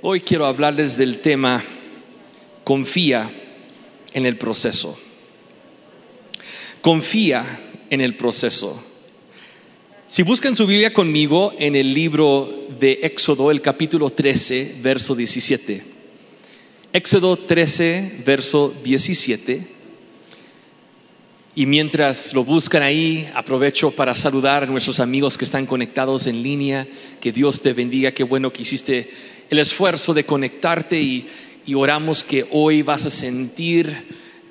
Hoy quiero hablarles del tema confía en el proceso. Confía en el proceso. Si buscan su Biblia conmigo en el libro de Éxodo, el capítulo 13, verso 17. Éxodo 13, verso 17. Y mientras lo buscan ahí, aprovecho para saludar a nuestros amigos que están conectados en línea. Que Dios te bendiga. Qué bueno que hiciste el esfuerzo de conectarte y, oramos que hoy vas a sentir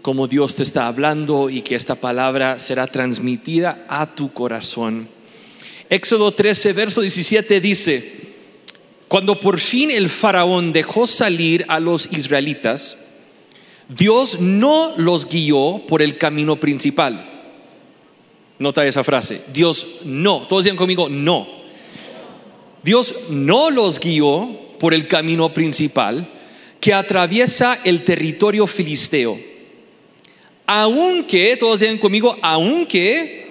como Dios te está hablando y que esta palabra será transmitida a tu corazón. Éxodo 13, verso 17 dice, cuando por fin el faraón dejó salir a los israelitas, Dios no los guió por el camino principal. Nota esa frase. Dios no. Todos digan conmigo, no. Dios no los guió por el camino principal que atraviesa el territorio filisteo. Aunque, todos digan conmigo, aunque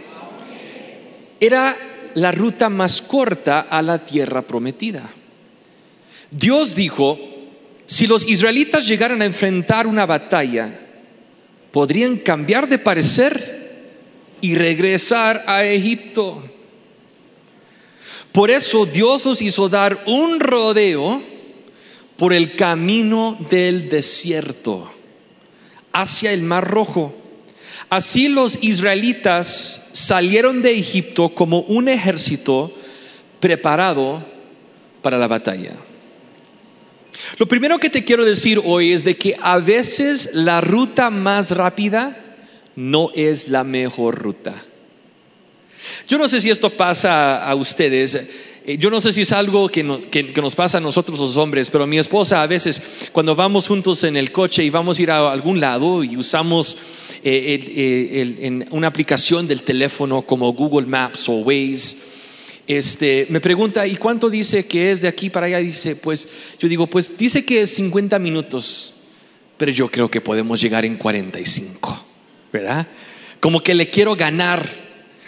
era la ruta más corta a la tierra prometida. Dios dijo, si los israelitas llegaran a enfrentar una batalla, podrían cambiar de parecer y regresar a Egipto. Por eso Dios los hizo dar un rodeo por el camino del desierto hacia el Mar Rojo. Así los israelitas salieron de Egipto como un ejército preparado para la batalla. Lo primero que te quiero decir hoy es de que a veces la ruta más rápida no es la mejor ruta. Yo no sé si esto pasa a ustedes. Eh, yo no sé si es algo que, nos pasa a nosotros los hombres, pero mi esposa a veces cuando vamos juntos en el coche y vamos a ir a algún lado y usamos eh, eh, una aplicación del teléfono como Google Maps o Waze, este, me pregunta, ¿y cuánto dice que es de aquí para allá? Dice, pues, yo digo, pues dice que es 50 minutos, pero yo creo que podemos llegar en 45, ¿verdad? Como que le quiero ganar.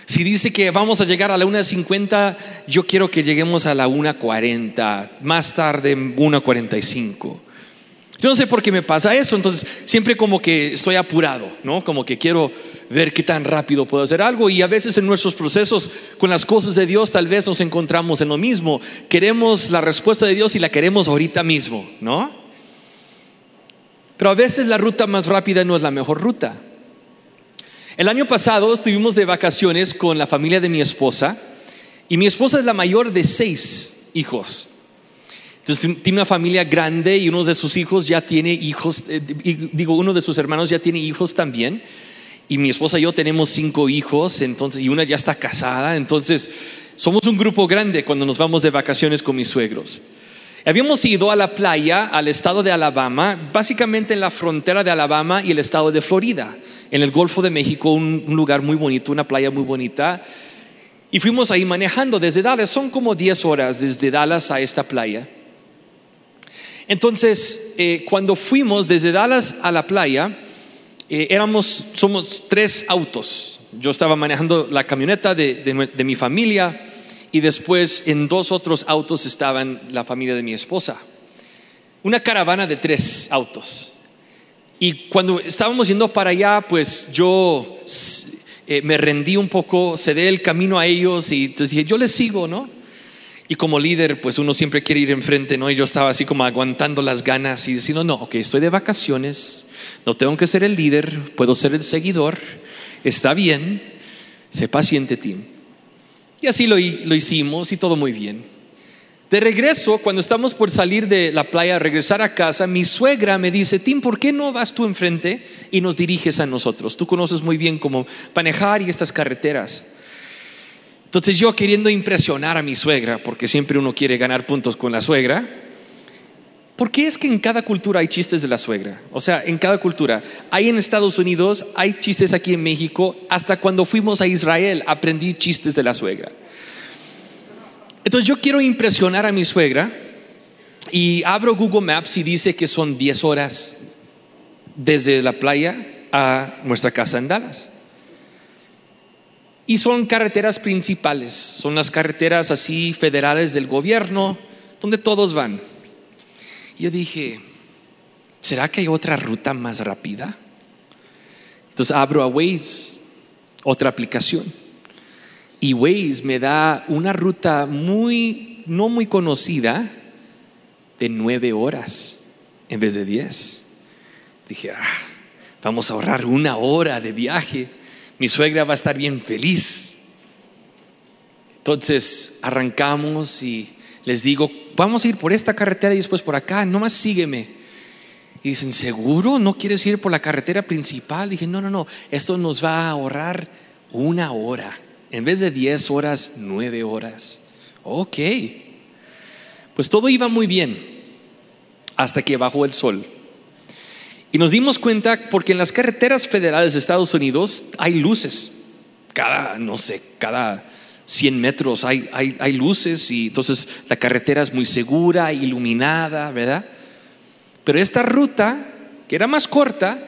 Si dice que vamos a llegar a la 1.50, yo quiero que lleguemos a la 1.40, más tarde 1.45. Yo no sé por qué me pasa eso, entonces siempre como que estoy apurado, ¿no? Como que quiero ver qué tan rápido puedo hacer algo y a veces en nuestros procesos con las cosas de Dios tal vez nos encontramos en lo mismo. Queremos la respuesta de Dios y la queremos ahorita mismo, ¿no? Pero a veces la ruta más rápida no es la mejor ruta. El año pasado estuvimos de vacaciones con la familia de mi esposa y mi esposa es la mayor de seis hijos. Entonces tiene una familia grande y uno de sus hijos ya tiene hijos, eh, digo, uno de sus hermanos ya tiene hijos también. Y mi esposa y yo tenemos cinco hijos, entonces, y una ya está casada. Entonces, somos un grupo grande cuando nos vamos de vacaciones con mis suegros. Habíamos ido a la playa, al estado de Alabama, básicamente en la frontera de Alabama y el estado de Florida, en el Golfo de México, un, lugar muy bonito, una playa muy bonita. Y fuimos ahí manejando desde Dallas, son como 10 horas desde Dallas a esta playa. Entonces, eh, cuando fuimos desde Dallas a la playa, eh, éramos, somos tres autos. Yo estaba manejando la camioneta de, mi familia y después en dos otros autos estaban la familia de mi esposa. Una caravana de tres autos. Y cuando estábamos yendo para allá, pues yo eh, me rendí un poco, cedé el camino a ellos y entonces dije, yo les sigo, ¿no? Y como líder, pues uno siempre quiere ir enfrente, ¿no? Y yo estaba así como aguantando las ganas y diciendo, no, ok, estoy de vacaciones, no tengo que ser el líder, puedo ser el seguidor, está bien, sé paciente, Tim. Y así lo, lo hicimos y todo muy bien. De regreso, cuando estamos por salir de la playa, regresar a casa, mi suegra me dice, Tim, ¿por qué no vas tú enfrente y nos diriges a nosotros? Tú conoces muy bien cómo manejar y estas carreteras. Entonces yo queriendo impresionar a mi suegra, porque siempre uno quiere ganar puntos con la suegra, ¿por qué es que en cada cultura hay chistes de la suegra? O sea, en cada cultura. Hay en Estados Unidos, hay chistes aquí en México, hasta cuando fuimos a Israel aprendí chistes de la suegra. Entonces yo quiero impresionar a mi suegra y abro Google Maps y dice que son 10 horas desde la playa a nuestra casa en Dallas. Y son carreteras principales, son las carreteras así federales del gobierno, donde todos van. Yo dije, ¿será que hay otra ruta más rápida? Entonces abro a Waze, otra aplicación. Y Waze me da una ruta muy, no muy conocida, de nueve horas en vez de diez. Dije, ah, vamos a ahorrar una hora de viaje. Mi suegra va a estar bien feliz. Entonces arrancamos y les digo, vamos a ir por esta carretera y después por acá, nomás sígueme. Y dicen, ¿seguro? ¿No quieres ir por la carretera principal? Dije, no, no, no, esto nos va a ahorrar una hora. En vez de diez horas, nueve horas. Ok. Pues todo iba muy bien hasta que bajó el sol. Y nos dimos cuenta porque en las carreteras federales de Estados Unidos hay luces. Cada, no sé, cada 100 metros hay, hay, luces y entonces la carretera es muy segura, iluminada, ¿verdad? Pero esta ruta, que era más corta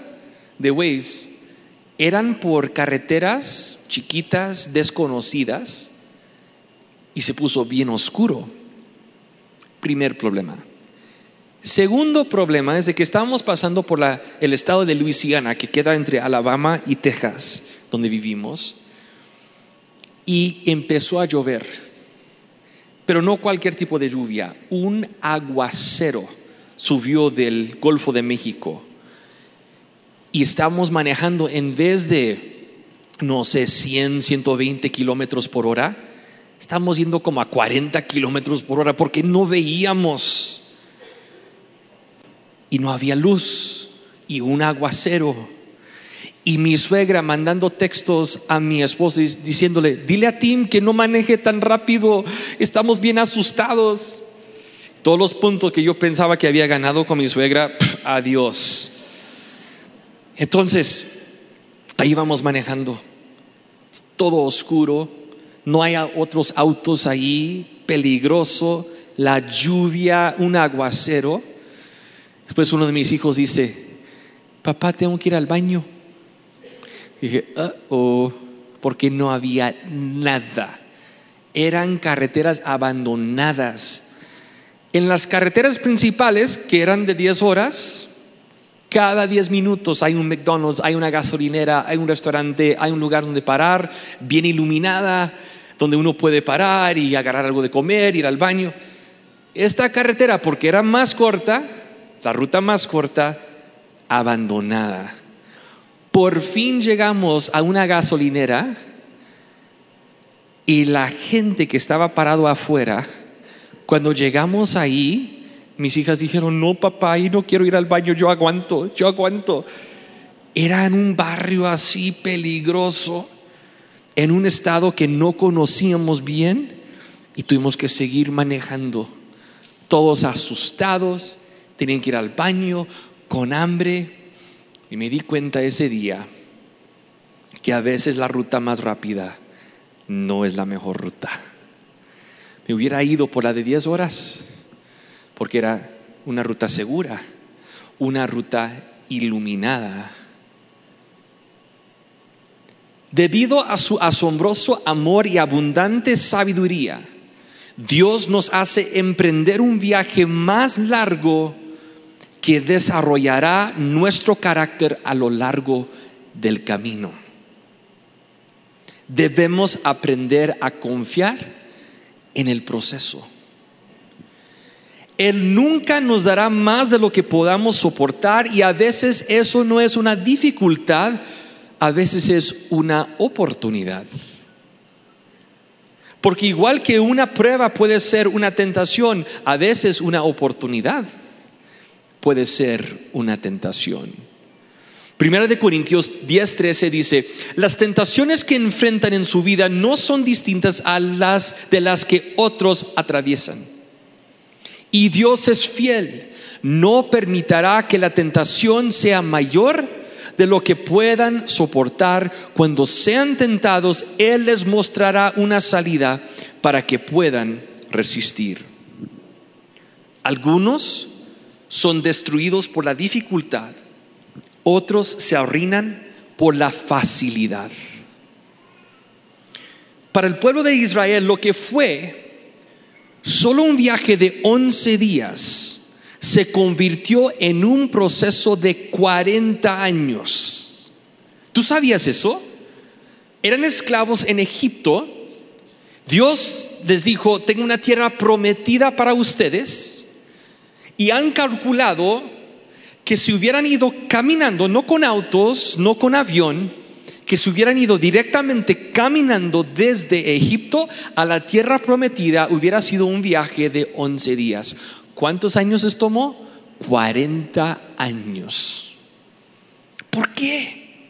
de Waze, eran por carreteras chiquitas, desconocidas, y se puso bien oscuro. Primer problema. Segundo problema es de que estábamos pasando por el estado de Luisiana, que queda entre Alabama y Texas, donde vivimos y empezó a llover. Pero no cualquier tipo de lluvia, un aguacero subió del Golfo de México. Y estamos manejando en vez de, no sé, 100, 120 kilómetros por hora, estamos yendo como a 40 kilómetros por hora porque no veíamos. Y no había luz y un aguacero y mi suegra mandando textos a mi esposa diciéndole, dile a Tim que no maneje tan rápido, estamos bien asustados. Todos los puntos que yo pensaba que había ganado con mi suegra, adiós. Entonces, ahí vamos manejando, todo oscuro, no hay otros autos ahí, peligroso, la lluvia, un aguacero. Después uno de mis hijos dice, papá, tengo que ir al baño. dije, oh, porque no había nada. Eran carreteras abandonadas. En las carreteras principales, que eran de 10 horas, cada 10 minutos hay un McDonald's, hay una gasolinera, hay un restaurante, hay un lugar donde parar, bien iluminada, donde uno puede parar y agarrar algo de comer, ir al baño. Esta carretera, porque era más corta, la ruta más corta, abandonada. Por fin llegamos a una gasolinera y la gente que estaba parado afuera, cuando llegamos ahí, mis hijas dijeron, no papá, y no quiero ir al baño, yo aguanto, yo aguanto. Era en un barrio así peligroso, en un estado que no conocíamos bien y tuvimos que seguir manejando, todos asustados, tenían que ir al baño, con hambre. Y me di cuenta ese día que a veces la ruta más rápida no es la mejor ruta. Me hubiera ido por la de 10 horas, porque era una ruta segura, una ruta iluminada. Debido a su asombroso amor y abundante sabiduría, Dios nos hace emprender un viaje más largo que desarrollará nuestro carácter a lo largo del camino. Debemos aprender a confiar en el proceso. Él nunca nos dará más de lo que podamos soportar y a veces eso no es una dificultad, a veces es una oportunidad. Porque igual que una prueba puede ser una tentación, a veces una oportunidad puede ser una tentación. Primera de Corintios 10:13 dice, las tentaciones que enfrentan en su vida no son distintas a las de las que otros atraviesan. Y Dios es fiel, no permitirá que la tentación sea mayor de lo que puedan soportar. Cuando sean tentados, Él les mostrará una salida para que puedan resistir. Algunos son destruidos por la dificultad, otros se arruinan por la facilidad. Para el pueblo de Israel lo que fue solo un viaje de 11 días se convirtió en un proceso de 40 años. ¿Tú sabías eso? Eran esclavos en Egipto. Dios les dijo, tengo una tierra prometida para ustedes. Y han calculado que si hubieran ido caminando, no con autos, no con avión, que se hubieran ido directamente caminando desde Egipto a la tierra prometida, hubiera sido un viaje de 11 días. ¿Cuántos años les tomó? 40 años. ¿Por qué?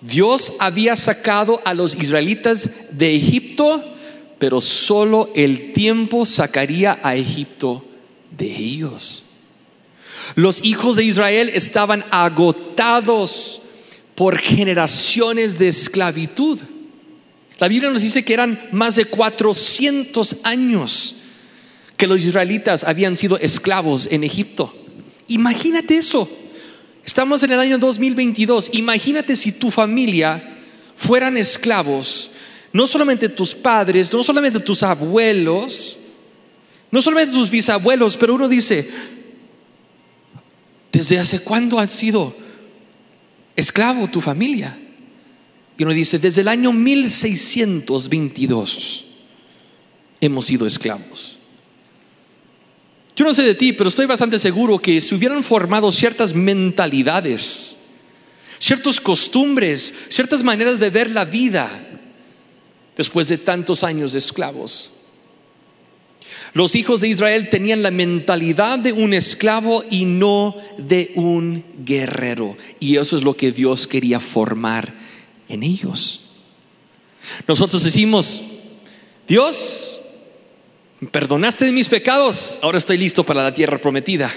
Dios había sacado a los israelitas de Egipto, pero solo el tiempo sacaría a Egipto de ellos. Los hijos de Israel estaban agotados por generaciones de esclavitud. La Biblia nos dice que eran más de 400 años que los israelitas habían sido esclavos en Egipto. Imagínate eso. Estamos en el año 2022. Imagínate si tu familia fueran esclavos, no solamente tus padres, no solamente tus abuelos, no solamente tus bisabuelos, pero uno dice, ¿desde hace cuándo han sido esclavo tu familia. Y uno dice, desde el año 1622 hemos sido esclavos. Yo no sé de ti, pero estoy bastante seguro que si hubieran formado ciertas mentalidades, ciertas costumbres, ciertas maneras de ver la vida después de tantos años de esclavos, los hijos de Israel tenían la mentalidad de un esclavo y no de un guerrero. Y eso es lo que Dios quería formar en ellos. Nosotros decimos, Dios, perdonaste mis pecados, ahora estoy listo para la tierra prometida.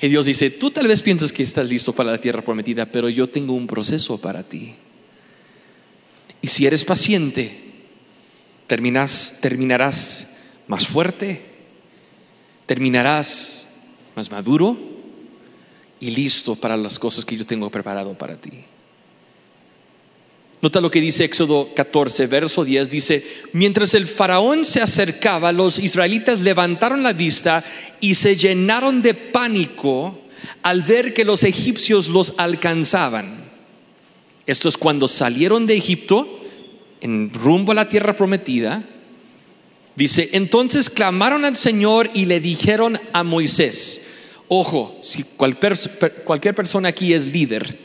Y Dios dice, tú tal vez piensas que estás listo para la tierra prometida, pero yo tengo un proceso para ti. Y si eres paciente, terminas, terminarás más fuerte, terminarás más maduro y listo para las cosas que yo tengo preparado para ti. Nota lo que dice Éxodo 14, verso 10, dice, mientras el faraón se acercaba, los israelitas levantaron la vista y se llenaron de pánico al ver que los egipcios los alcanzaban. Esto es cuando salieron de Egipto en rumbo a la tierra prometida Dice, entonces clamaron al Señor y le dijeron a Moisés, ojo, si cualquier, cualquier persona aquí es líder,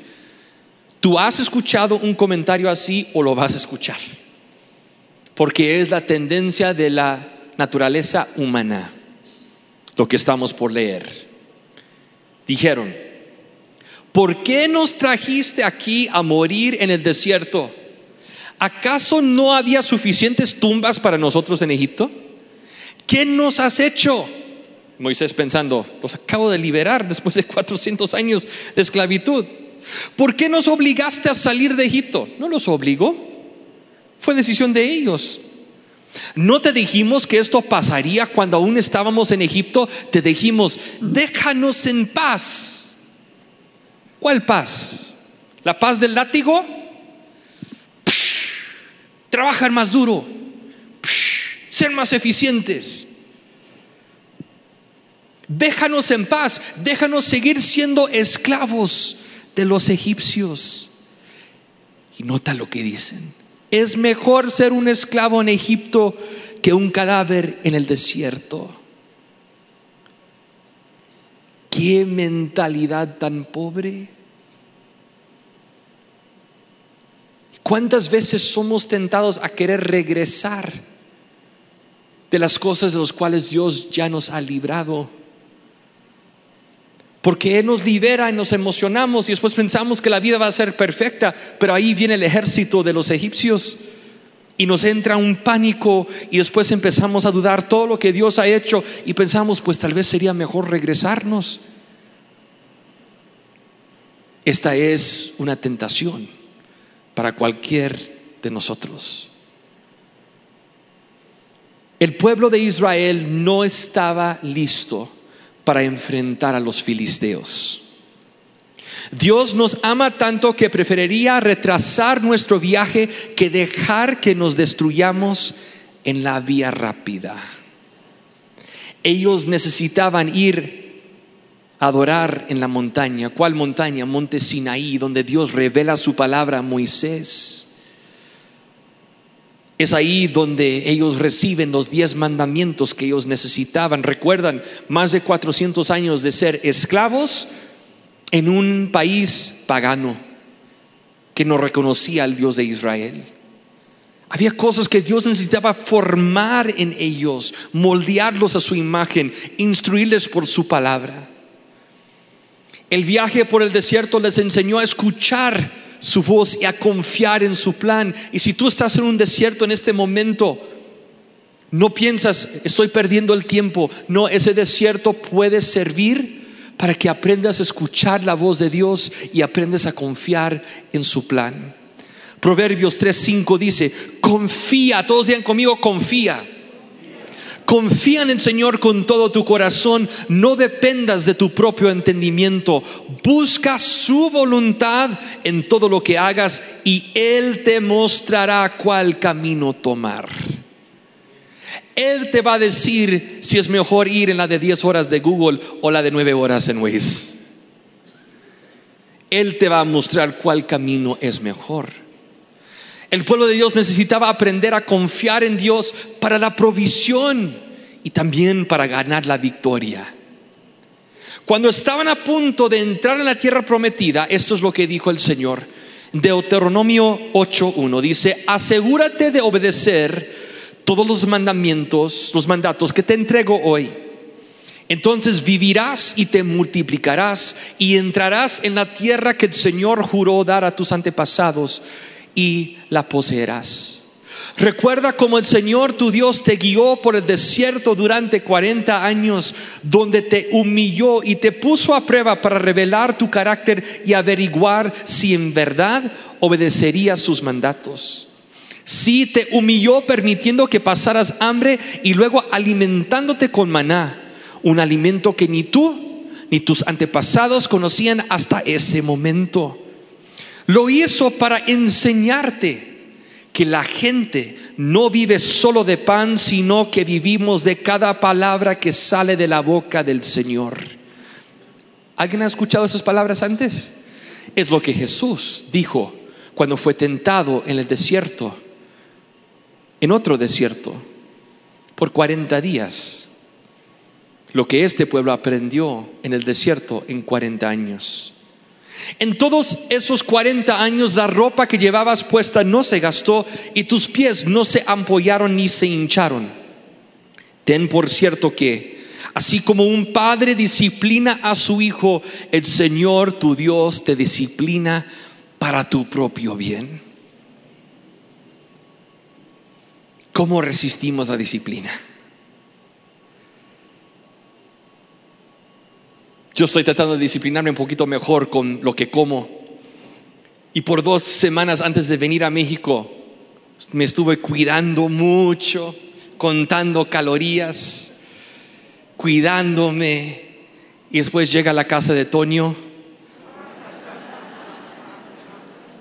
tú has escuchado un comentario así o lo vas a escuchar, porque es la tendencia de la naturaleza humana, lo que estamos por leer. Dijeron, ¿por qué nos trajiste aquí a morir en el desierto? ¿Acaso no había suficientes tumbas para nosotros en Egipto? ¿Qué nos has hecho? Moisés pensando, los acabo de liberar después de 400 años de esclavitud. ¿Por qué nos obligaste a salir de Egipto? No los obligó, fue decisión de ellos. ¿No te dijimos que esto pasaría cuando aún estábamos en Egipto? Te dijimos, déjanos en paz. ¿Cuál paz? ¿La paz del látigo? Trabajar más duro, ser más eficientes. Déjanos en paz, déjanos seguir siendo esclavos de los egipcios. Y nota lo que dicen. Es mejor ser un esclavo en Egipto que un cadáver en el desierto. Qué mentalidad tan pobre. ¿Cuántas veces somos tentados a querer regresar de las cosas de las cuales Dios ya nos ha librado? Porque Él nos libera y nos emocionamos y después pensamos que la vida va a ser perfecta, pero ahí viene el ejército de los egipcios y nos entra un pánico y después empezamos a dudar todo lo que Dios ha hecho y pensamos, pues tal vez sería mejor regresarnos. Esta es una tentación para cualquier de nosotros. El pueblo de Israel no estaba listo para enfrentar a los filisteos. Dios nos ama tanto que preferiría retrasar nuestro viaje que dejar que nos destruyamos en la vía rápida. ellos necesitaban ir adorar en la montaña. ¿Cuál montaña? Monte Sinaí, donde Dios revela su palabra a Moisés. Es ahí donde ellos reciben los diez mandamientos que ellos necesitaban. Recuerdan, más de 400 años de ser esclavos en un país pagano que no reconocía al Dios de Israel. Había cosas que Dios necesitaba formar en ellos, moldearlos a su imagen, instruirles por su palabra. El viaje por el desierto les enseñó a escuchar su voz y a confiar en su plan. Y si tú estás en un desierto en este momento, no piensas, estoy perdiendo el tiempo. No, ese desierto puede servir para que aprendas a escuchar la voz de Dios y aprendas a confiar en su plan. Proverbios 3:5 dice, confía, todos digan conmigo, confía. Confía en el Señor con todo tu corazón, no dependas de tu propio entendimiento. Busca su voluntad en todo lo que hagas y Él te mostrará cuál camino tomar. Él te va a decir si es mejor ir en la de 10 horas de Google o la de 9 horas en Waze. Él te va a mostrar cuál camino es mejor. El pueblo de Dios necesitaba aprender a confiar en Dios para la provisión y también para ganar la victoria. Cuando estaban a punto de entrar en la tierra prometida, esto es lo que dijo el Señor. Deuteronomio 8.1 dice, asegúrate de obedecer todos los mandamientos, los mandatos que te entrego hoy. Entonces vivirás y te multiplicarás y entrarás en la tierra que el Señor juró dar a tus antepasados y la poseerás. Recuerda cómo el Señor tu Dios te guió por el desierto durante 40 años, donde te humilló y te puso a prueba para revelar tu carácter y averiguar si en verdad obedecerías sus mandatos. Si te humilló permitiendo que pasaras hambre y luego alimentándote con maná, un alimento que ni tú ni tus antepasados conocían hasta ese momento. Lo hizo para enseñarte que la gente no vive solo de pan, sino que vivimos de cada palabra que sale de la boca del Señor. ¿Alguien ha escuchado esas palabras antes? Es lo que Jesús dijo cuando fue tentado en el desierto, en otro desierto, por 40 días. Lo que este pueblo aprendió en el desierto en 40 años. En todos esos 40 años la ropa que llevabas puesta no se gastó y tus pies no se ampollaron ni se hincharon. Ten por cierto que, así como un padre disciplina a su hijo, el Señor tu Dios te disciplina para tu propio bien. ¿Cómo resistimos la disciplina? Yo estoy tratando de disciplinarme un poquito mejor con lo que como. Y por dos semanas antes de venir a México, me estuve cuidando mucho, contando calorías, cuidándome. Y después llega a la casa de Toño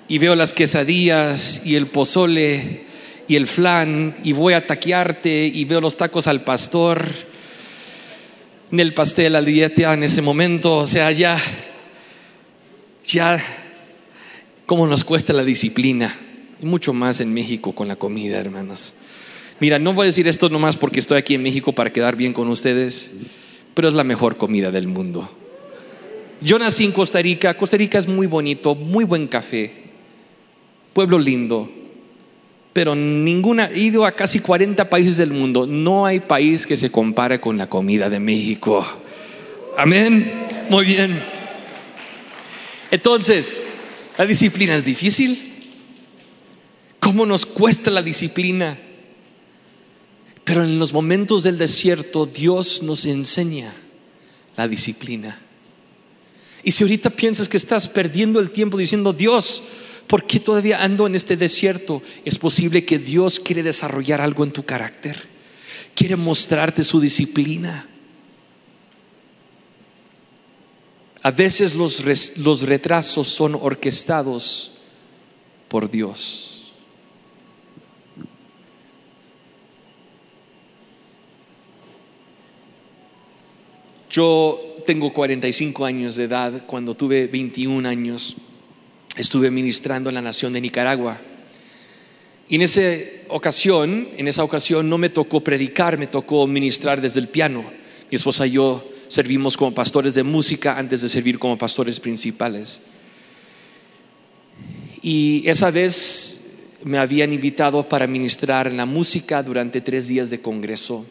y veo las quesadillas y el pozole y el flan y voy a taquearte y veo los tacos al pastor en el pastel al dieta en ese momento, o sea, ya, ya, cómo nos cuesta la disciplina, y mucho más en México con la comida, hermanos. Mira, no voy a decir esto nomás porque estoy aquí en México para quedar bien con ustedes, pero es la mejor comida del mundo. Yo nací en Costa Rica, Costa Rica es muy bonito, muy buen café, pueblo lindo, pero ninguna, he ido a casi 40 países del mundo, no hay país que se compare con la comida de México. Amén. Muy bien. Entonces, la disciplina es difícil. ¿Cómo nos cuesta la disciplina? Pero en los momentos del desierto Dios nos enseña la disciplina. Y si ahorita piensas que estás perdiendo el tiempo diciendo, Dios, ¿Por qué todavía ando en este desierto? Es posible que Dios quiere desarrollar algo en tu carácter. Quiere mostrarte su disciplina. A veces los, los retrasos son orquestados por Dios. Yo tengo 45 años de edad. Cuando tuve 21 años, estuve ministrando en la nación de Nicaragua. Y en esa ocasión, en esa ocasión no me tocó predicar, me tocó ministrar desde el piano. Mi esposa y yo servimos como pastores de música antes de servir como pastores principales. Y esa vez me habían invitado para ministrar en la música durante tres días de congreso.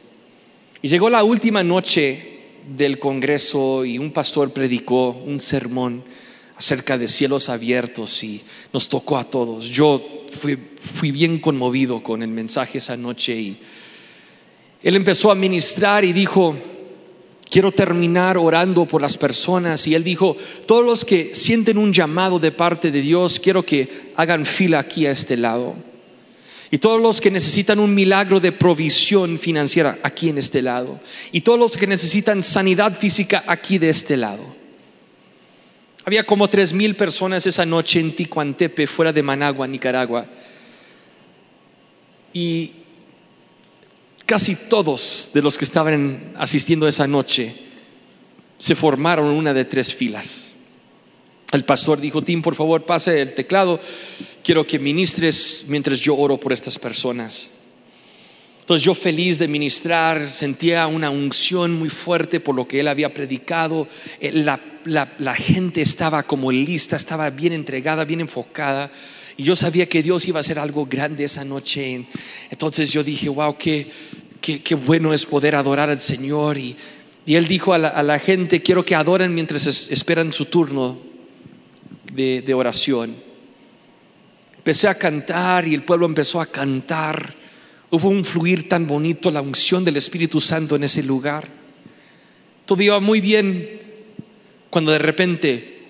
Y llegó la última noche del congreso y un pastor predicó un sermón acerca de cielos abiertos y nos tocó a todos. Yo fui, fui bien conmovido con el mensaje esa noche y él empezó a ministrar y dijo, quiero terminar orando por las personas. Y él dijo, todos los que sienten un llamado de parte de Dios, quiero que hagan fila aquí a este lado. Y todos los que necesitan un milagro de provisión financiera aquí en este lado. Y todos los que necesitan sanidad física aquí de este lado. Había como tres mil personas esa noche en Ticuantepe, fuera de Managua, Nicaragua. Y casi todos de los que estaban asistiendo esa noche se formaron una de tres filas. El pastor dijo, Tim, por favor, pase el teclado. Quiero que ministres mientras yo oro por estas personas. Entonces yo feliz de ministrar, sentía una unción muy fuerte por lo que él había predicado. Eh, la, la gente estaba como lista, estaba bien entregada, bien enfocada. Y yo sabía que Dios iba a hacer algo grande esa noche. Entonces yo dije, wow, qué, qué, bueno es poder adorar al Señor. Y, Él dijo a la, gente, quiero que adoren mientras esperan su turno de, de oración. Empecé a cantar y el pueblo empezó a cantar. Hubo un fluir tan bonito, la unción del Espíritu Santo en ese lugar. Todo iba muy bien cuando de repente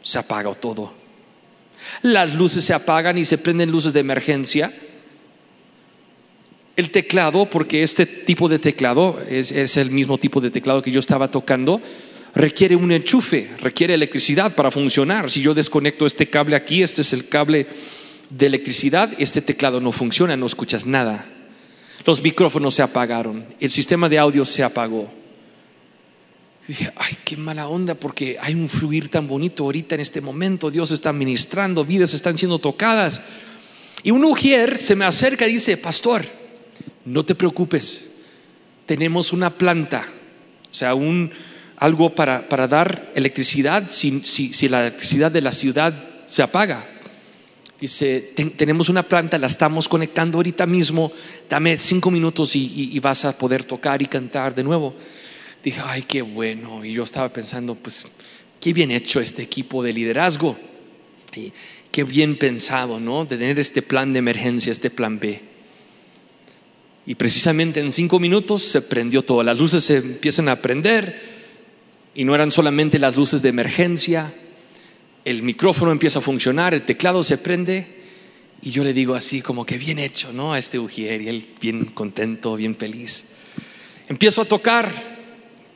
se apagó todo las luces se apagan y se prenden luces de emergencia. El teclado, porque este tipo de teclado es, el mismo tipo de teclado que yo estaba tocando, requiere un enchufe, requiere electricidad para funcionar. Si yo desconecto este cable aquí, este es el cable de electricidad, este teclado no funciona, no escuchas nada. Los micrófonos se apagaron, el sistema de audio se apagó. Y dije, ay, qué mala onda, porque hay un fluir tan bonito ahorita en este momento. Dios está ministrando, vidas están siendo tocadas. Y un ujier se me acerca y dice, pastor, no te preocupes, tenemos una planta, o sea, un, algo para, para dar electricidad si, si, la electricidad de la ciudad se apaga. Dice, tenemos una planta, la estamos conectando ahorita mismo, dame cinco minutos y vas a poder tocar y cantar de nuevo dije, ay, qué bueno. Y yo estaba pensando, pues, qué bien hecho este equipo de liderazgo. Y qué bien pensado, ¿no? De tener este plan de emergencia, este plan B. Y precisamente en cinco minutos se prendió todo. Las luces se empiezan a prender y no eran solamente las luces de emergencia. El micrófono empieza a funcionar, el teclado se prende y yo le digo así como que bien hecho, ¿no? A este Ujier y él bien contento, bien feliz. Empiezo a tocar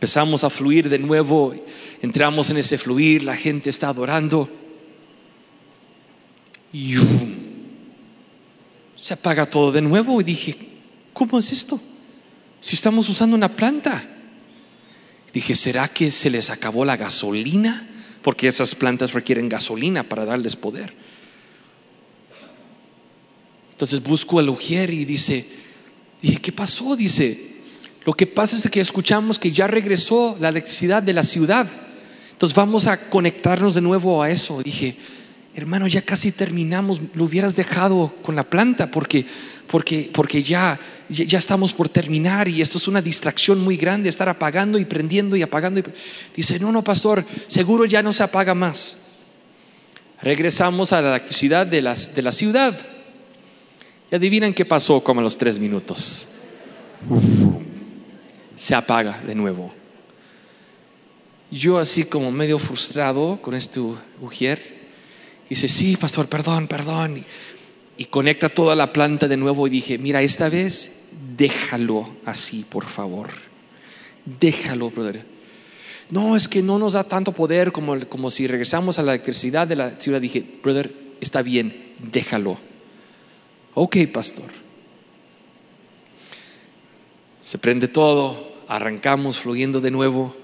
Empezamos a fluir de nuevo, entramos en ese fluir, la gente está adorando. Y se apaga todo de nuevo y dije, ¿cómo es esto? Si estamos usando una planta. Dije, ¿será que se les acabó la gasolina? Porque esas plantas requieren gasolina para darles poder. Entonces busco al Ujier y dice, dije, ¿qué pasó? Dice, lo que pasa es que escuchamos que ya regresó la electricidad de la ciudad. Entonces vamos a conectarnos de nuevo a eso. Dije, hermano, ya casi terminamos. Lo hubieras dejado con la planta porque, porque, porque ya, ya estamos por terminar y esto es una distracción muy grande, estar apagando y prendiendo y apagando. Dice, no, no, pastor, seguro ya no se apaga más. Regresamos a la electricidad de, las, de la ciudad. Y adivinan qué pasó como a los tres minutos se apaga de nuevo. Yo así como medio frustrado con este ujier, dice, sí, pastor, perdón, perdón. Y, conecta toda la planta de nuevo y dije, mira, esta vez déjalo así, por favor. Déjalo, brother. No, es que no nos da tanto poder como, como si regresamos a la electricidad de la ciudad. Dije, brother, está bien, déjalo. Ok, pastor. Se prende todo, arrancamos fluyendo de nuevo.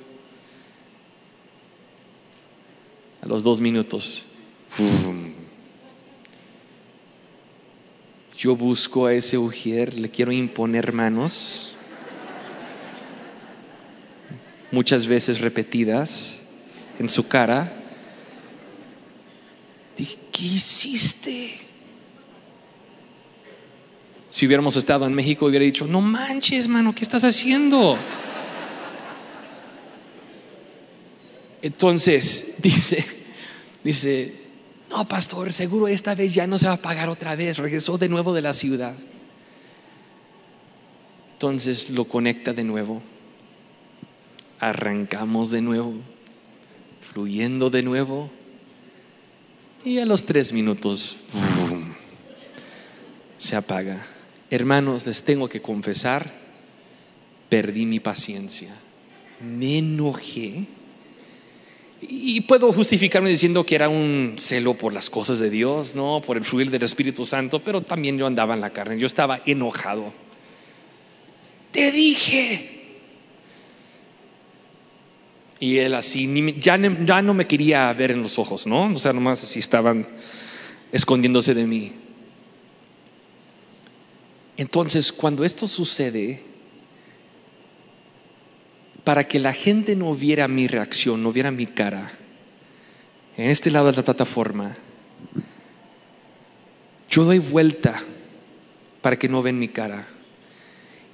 A los dos minutos, yo busco a ese ujier, le quiero imponer manos, muchas veces repetidas en su cara. Dije, ¿qué hiciste? Si hubiéramos estado en México, hubiera dicho, no manches, mano, ¿qué estás haciendo? Entonces, dice, dice, no, pastor, seguro esta vez ya no se va a pagar otra vez. Regresó de nuevo de la ciudad. Entonces lo conecta de nuevo. Arrancamos de nuevo, fluyendo de nuevo. Y a los tres minutos se apaga. Hermanos, les tengo que confesar, perdí mi paciencia, me enojé. Y puedo justificarme diciendo que era un celo por las cosas de Dios, no por el fluir del Espíritu Santo, pero también yo andaba en la carne, yo estaba enojado. Te dije. Y él así, ya, ya no me quería ver en los ojos, ¿no? O sea, nomás así estaban escondiéndose de mí. Entonces, cuando esto sucede, para que la gente no viera mi reacción, no viera mi cara, en este lado de la plataforma, yo doy vuelta para que no ven mi cara.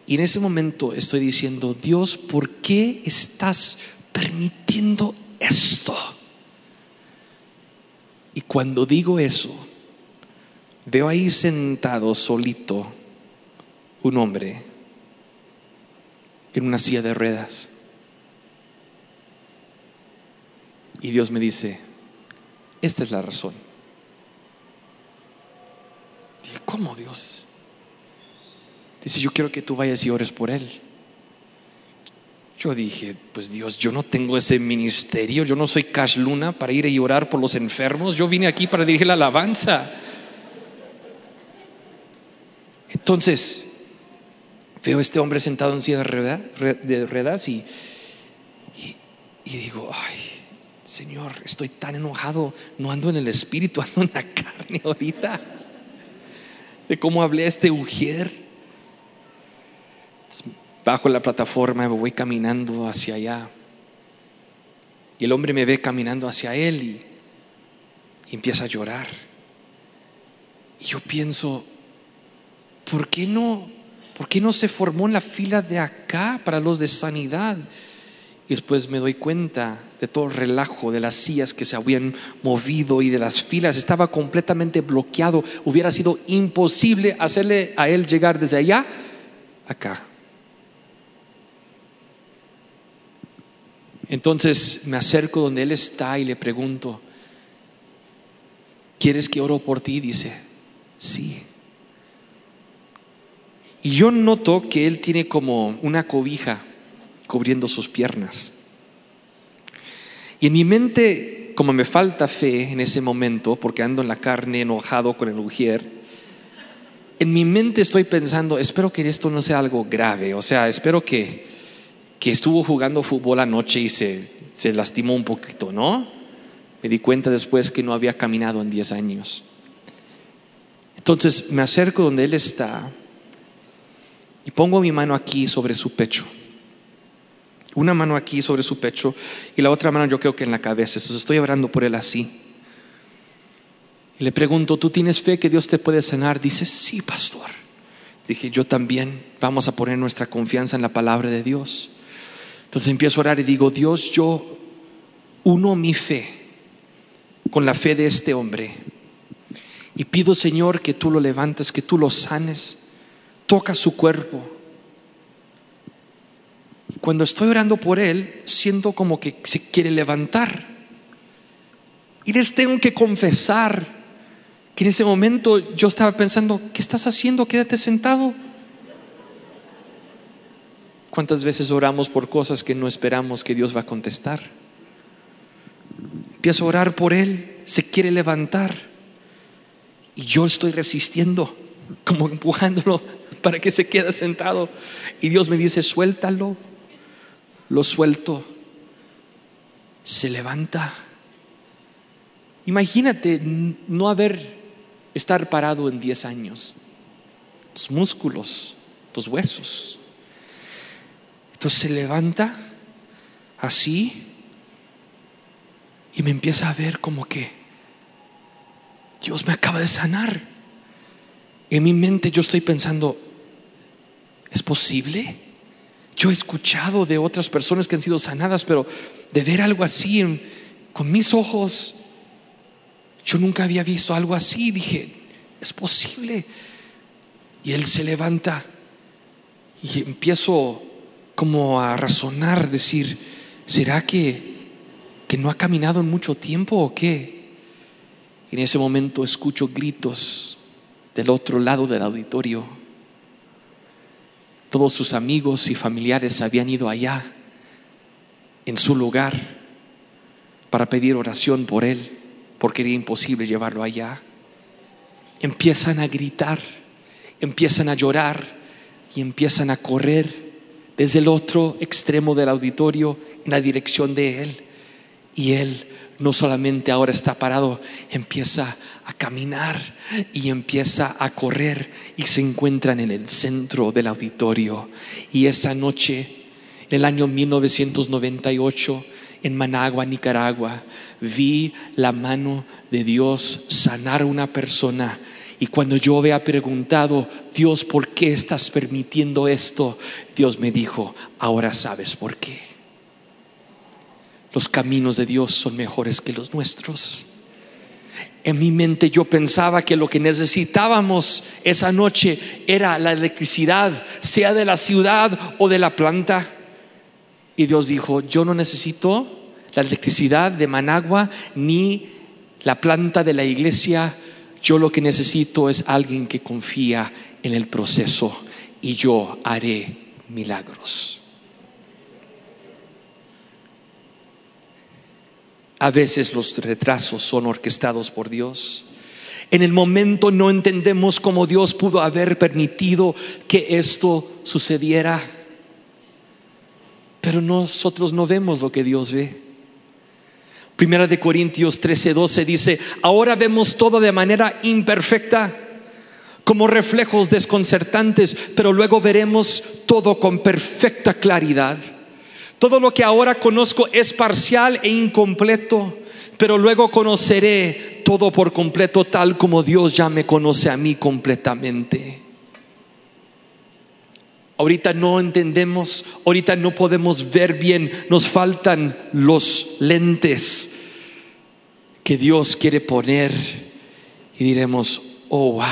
Y en ese momento estoy diciendo, Dios, ¿por qué estás permitiendo esto? Y cuando digo eso, veo ahí sentado solito un hombre en una silla de ruedas. Y Dios me dice, esta es la razón. Dije, ¿cómo Dios? Dice, yo quiero que tú vayas y ores por él. Yo dije, pues Dios, yo no tengo ese ministerio, yo no soy Cash Luna para ir y orar por los enfermos, yo vine aquí para dirigir la alabanza. Entonces, Veo a este hombre sentado en silla de ruedas y, digo, ay, Señor, estoy tan enojado, no ando en el espíritu, ando en la carne ahorita. De cómo hablé a este ujier. Bajo la plataforma, me voy caminando hacia allá. Y el hombre me ve caminando hacia él y empieza a llorar. Y yo pienso, ¿por qué no ¿Por qué no se formó en la fila de acá para los de sanidad? Y después me doy cuenta de todo el relajo, de las sillas que se habían movido y de las filas. Estaba completamente bloqueado. Hubiera sido imposible hacerle a él llegar desde allá acá. Entonces me acerco donde él está y le pregunto, ¿quieres que oro por ti? Dice, sí. Y yo noto que él tiene como una cobija cubriendo sus piernas. Y en mi mente, como me falta fe en ese momento, porque ando en la carne enojado con el ujier, en mi mente estoy pensando, espero que esto no sea algo grave, o sea, espero que, que estuvo jugando fútbol anoche y se, se lastimó un poquito, ¿no? Me di cuenta después que no había caminado en 10 años. Entonces me acerco donde él está y pongo mi mano aquí sobre su pecho. Una mano aquí sobre su pecho y la otra mano yo creo que en la cabeza. Entonces estoy orando por él así. Y le pregunto, ¿tú tienes fe que Dios te puede sanar? Dice, sí, pastor. Dije, yo también vamos a poner nuestra confianza en la palabra de Dios. Entonces empiezo a orar y digo, Dios, yo uno mi fe con la fe de este hombre. Y pido, Señor, que tú lo levantes, que tú lo sanes toca su cuerpo. Cuando estoy orando por él, siento como que se quiere levantar. Y les tengo que confesar que en ese momento yo estaba pensando, ¿qué estás haciendo? Quédate sentado. ¿Cuántas veces oramos por cosas que no esperamos que Dios va a contestar? Empiezo a orar por Él, se quiere levantar y yo estoy resistiendo, como empujándolo para que se quede sentado. Y Dios me dice, suéltalo, lo suelto. Se levanta. Imagínate no haber estar parado en 10 años. Tus músculos, tus huesos. Entonces se levanta así y me empieza a ver como que Dios me acaba de sanar. En mi mente yo estoy pensando, ¿es posible? Yo he escuchado de otras personas que han sido sanadas, pero de ver algo así con mis ojos, yo nunca había visto algo así. Dije, es posible. Y él se levanta y empiezo como a razonar, decir, ¿será que, que no ha caminado en mucho tiempo o qué? En ese momento escucho gritos del otro lado del auditorio. Todos sus amigos y familiares habían ido allá, en su lugar, para pedir oración por él, porque era imposible llevarlo allá. Empiezan a gritar, empiezan a llorar y empiezan a correr desde el otro extremo del auditorio en la dirección de él. Y él no solamente ahora está parado, empieza caminar y empieza a correr y se encuentran en el centro del auditorio. Y esa noche, en el año 1998, en Managua, Nicaragua, vi la mano de Dios sanar a una persona. Y cuando yo había preguntado, Dios, ¿por qué estás permitiendo esto? Dios me dijo, ahora sabes por qué. Los caminos de Dios son mejores que los nuestros. En mi mente yo pensaba que lo que necesitábamos esa noche era la electricidad, sea de la ciudad o de la planta. Y Dios dijo, yo no necesito la electricidad de Managua ni la planta de la iglesia. Yo lo que necesito es alguien que confía en el proceso y yo haré milagros. A veces los retrasos son orquestados por Dios. En el momento no entendemos cómo Dios pudo haber permitido que esto sucediera. Pero nosotros no vemos lo que Dios ve. Primera de Corintios 13, 12 dice, ahora vemos todo de manera imperfecta, como reflejos desconcertantes, pero luego veremos todo con perfecta claridad. Todo lo que ahora conozco es parcial e incompleto, pero luego conoceré todo por completo tal como Dios ya me conoce a mí completamente. Ahorita no entendemos, ahorita no podemos ver bien, nos faltan los lentes que Dios quiere poner y diremos, oh, wow.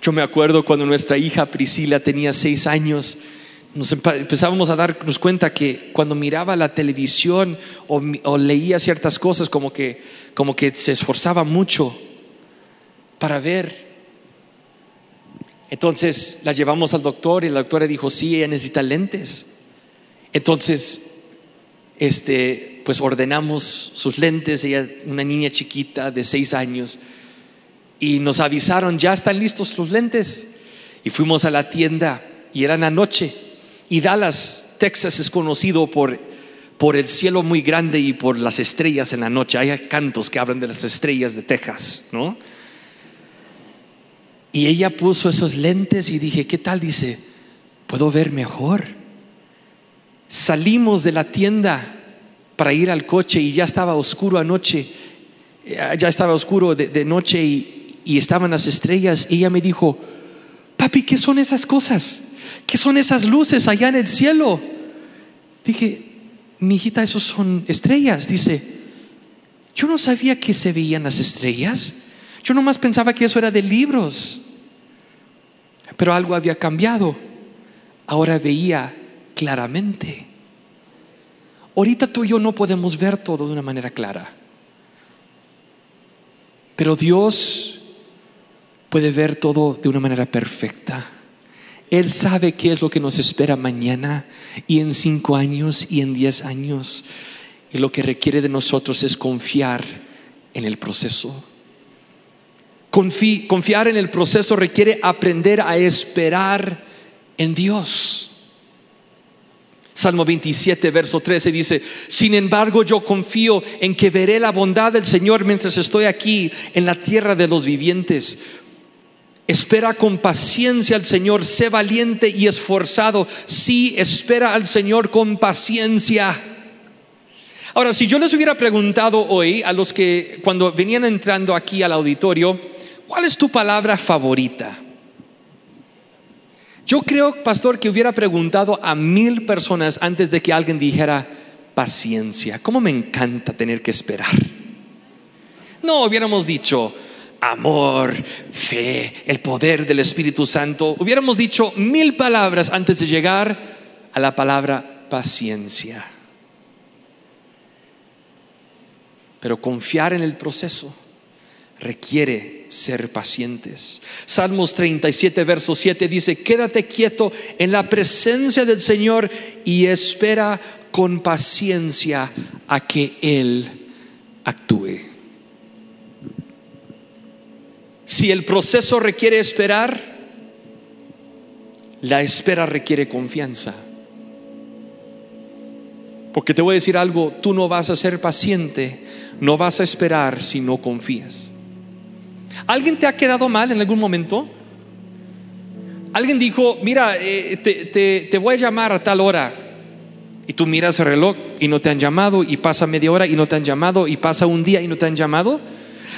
Yo me acuerdo cuando nuestra hija Priscila tenía seis años, nos empezábamos a darnos cuenta que cuando miraba la televisión o, leía ciertas cosas como que, como que se esforzaba mucho para ver. Entonces la llevamos al doctor y la doctora dijo, sí, ella necesita lentes. Entonces, este, pues ordenamos sus lentes, ella, una niña chiquita de seis años, y nos avisaron, ya están listos los lentes. Y fuimos a la tienda y eran anoche y Dallas, Texas es conocido por, por el cielo muy grande y por las estrellas en la noche. Hay cantos que hablan de las estrellas de Texas, ¿no? Y ella puso esos lentes y dije, ¿qué tal? Dice, puedo ver mejor. Salimos de la tienda para ir al coche y ya estaba oscuro anoche, ya estaba oscuro de, noche y, y estaban las estrellas. Y ella me dijo, papi, ¿qué son esas cosas? ¿Qué son esas luces allá en el cielo? Dije, mi hijita, esos son estrellas. Dice, yo no sabía que se veían las estrellas. Yo nomás pensaba que eso era de libros. Pero algo había cambiado. Ahora veía claramente. Ahorita tú y yo no podemos ver todo de una manera clara. Pero Dios puede ver todo de una manera perfecta. Él sabe qué es lo que nos espera mañana y en cinco años y en diez años. Y lo que requiere de nosotros es confiar en el proceso. confiar en el proceso requiere aprender a esperar en Dios. Salmo 27, verso 13 dice, sin embargo yo confío en que veré la bondad del Señor mientras estoy aquí en la tierra de los vivientes. Espera con paciencia al Señor, sé valiente y esforzado. Sí, espera al Señor con paciencia. Ahora, si yo les hubiera preguntado hoy a los que cuando venían entrando aquí al auditorio, ¿cuál es tu palabra favorita? Yo creo, pastor, que hubiera preguntado a mil personas antes de que alguien dijera paciencia. ¿Cómo me encanta tener que esperar? No hubiéramos dicho amor, fe, el poder del Espíritu Santo. Hubiéramos dicho mil palabras antes de llegar a la palabra paciencia. Pero confiar en el proceso requiere ser pacientes. Salmos 37, verso 7 dice, quédate quieto en la presencia del Señor y espera con paciencia a que Él actúe. Si el proceso requiere esperar, la espera requiere confianza. Porque te voy a decir algo, tú no vas a ser paciente, no vas a esperar si no confías. ¿Alguien te ha quedado mal en algún momento? Alguien dijo, mira, eh, te, voy a llamar a tal hora. Y tú miras el reloj y no te han llamado, y pasa media hora y no te han llamado, y pasa un día y no te han llamado.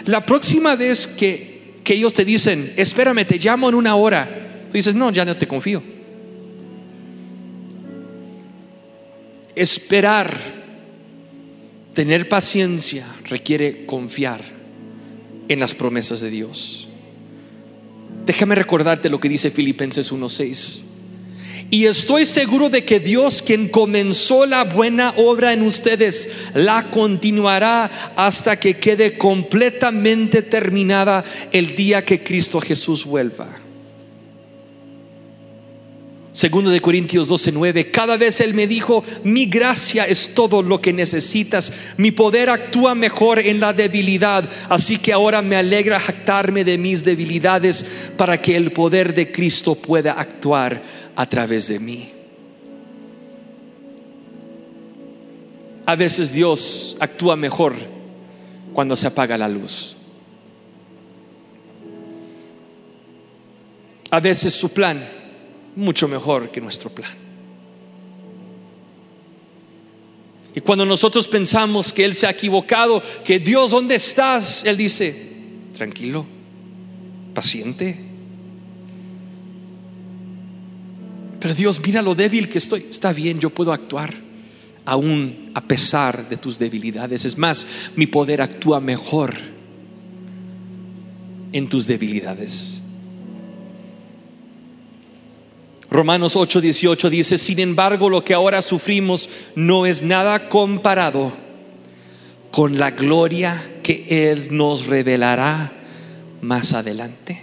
La próxima vez que, que ellos te dicen, espérame, te llamo en una hora, tú dices, no, ya no te confío. Esperar, tener paciencia, requiere confiar en las promesas de Dios. Déjame recordarte lo que dice Filipenses 1:6. Y estoy seguro de que Dios, quien comenzó la buena obra en ustedes, la continuará hasta que quede completamente terminada el día que Cristo Jesús vuelva. Segundo de Corintios 12:9, cada vez Él me dijo, mi gracia es todo lo que necesitas, mi poder actúa mejor en la debilidad, así que ahora me alegra jactarme de mis debilidades para que el poder de Cristo pueda actuar a través de mí. A veces Dios actúa mejor cuando se apaga la luz. A veces su plan mucho mejor que nuestro plan. Y cuando nosotros pensamos que Él se ha equivocado, que Dios, ¿dónde estás? Él dice, tranquilo, paciente. Pero Dios, mira lo débil que estoy. Está bien, yo puedo actuar aún a pesar de tus debilidades. Es más, mi poder actúa mejor en tus debilidades. Romanos 8:18 dice, sin embargo lo que ahora sufrimos no es nada comparado con la gloria que Él nos revelará más adelante.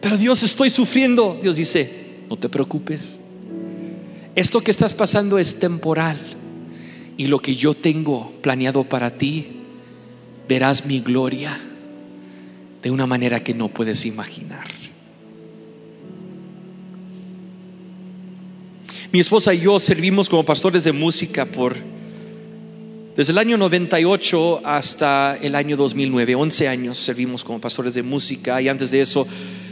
Pero Dios, estoy sufriendo. Dios dice, no te preocupes. Esto que estás pasando es temporal. Y lo que yo tengo planeado para ti, verás mi gloria de una manera que no puedes imaginar. Mi esposa y yo servimos como pastores de música por desde el año 98 hasta el año 2009, 11 años servimos como pastores de música y antes de eso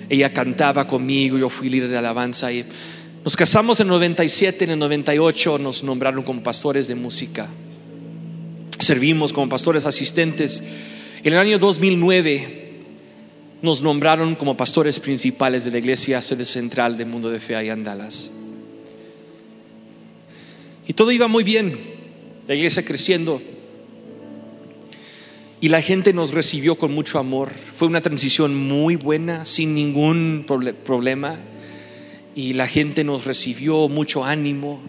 ella cantaba conmigo, yo fui líder de alabanza y nos casamos en el 97, en el 98 nos nombraron como pastores de música. Servimos como pastores asistentes. En el año 2009 nos nombraron como pastores principales de la iglesia sede central del mundo de fe allá en Dallas. Y todo iba muy bien, la iglesia creciendo. Y la gente nos recibió con mucho amor. Fue una transición muy buena, sin ningún problema. Y la gente nos recibió mucho ánimo.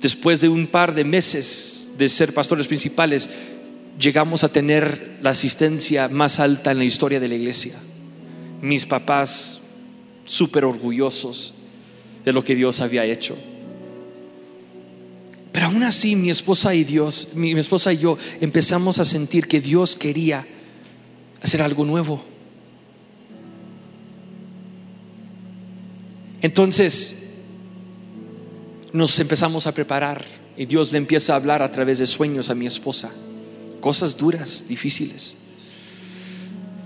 Después de un par de meses de ser pastores principales, llegamos a tener la asistencia más alta en la historia de la iglesia. Mis papás súper orgullosos de lo que Dios había hecho. Aún así mi esposa y Dios, mi, esposa y yo empezamos a sentir que Dios quería hacer algo nuevo. Entonces, nos empezamos a preparar y Dios le empieza a hablar a través de sueños a mi esposa. Cosas duras, difíciles.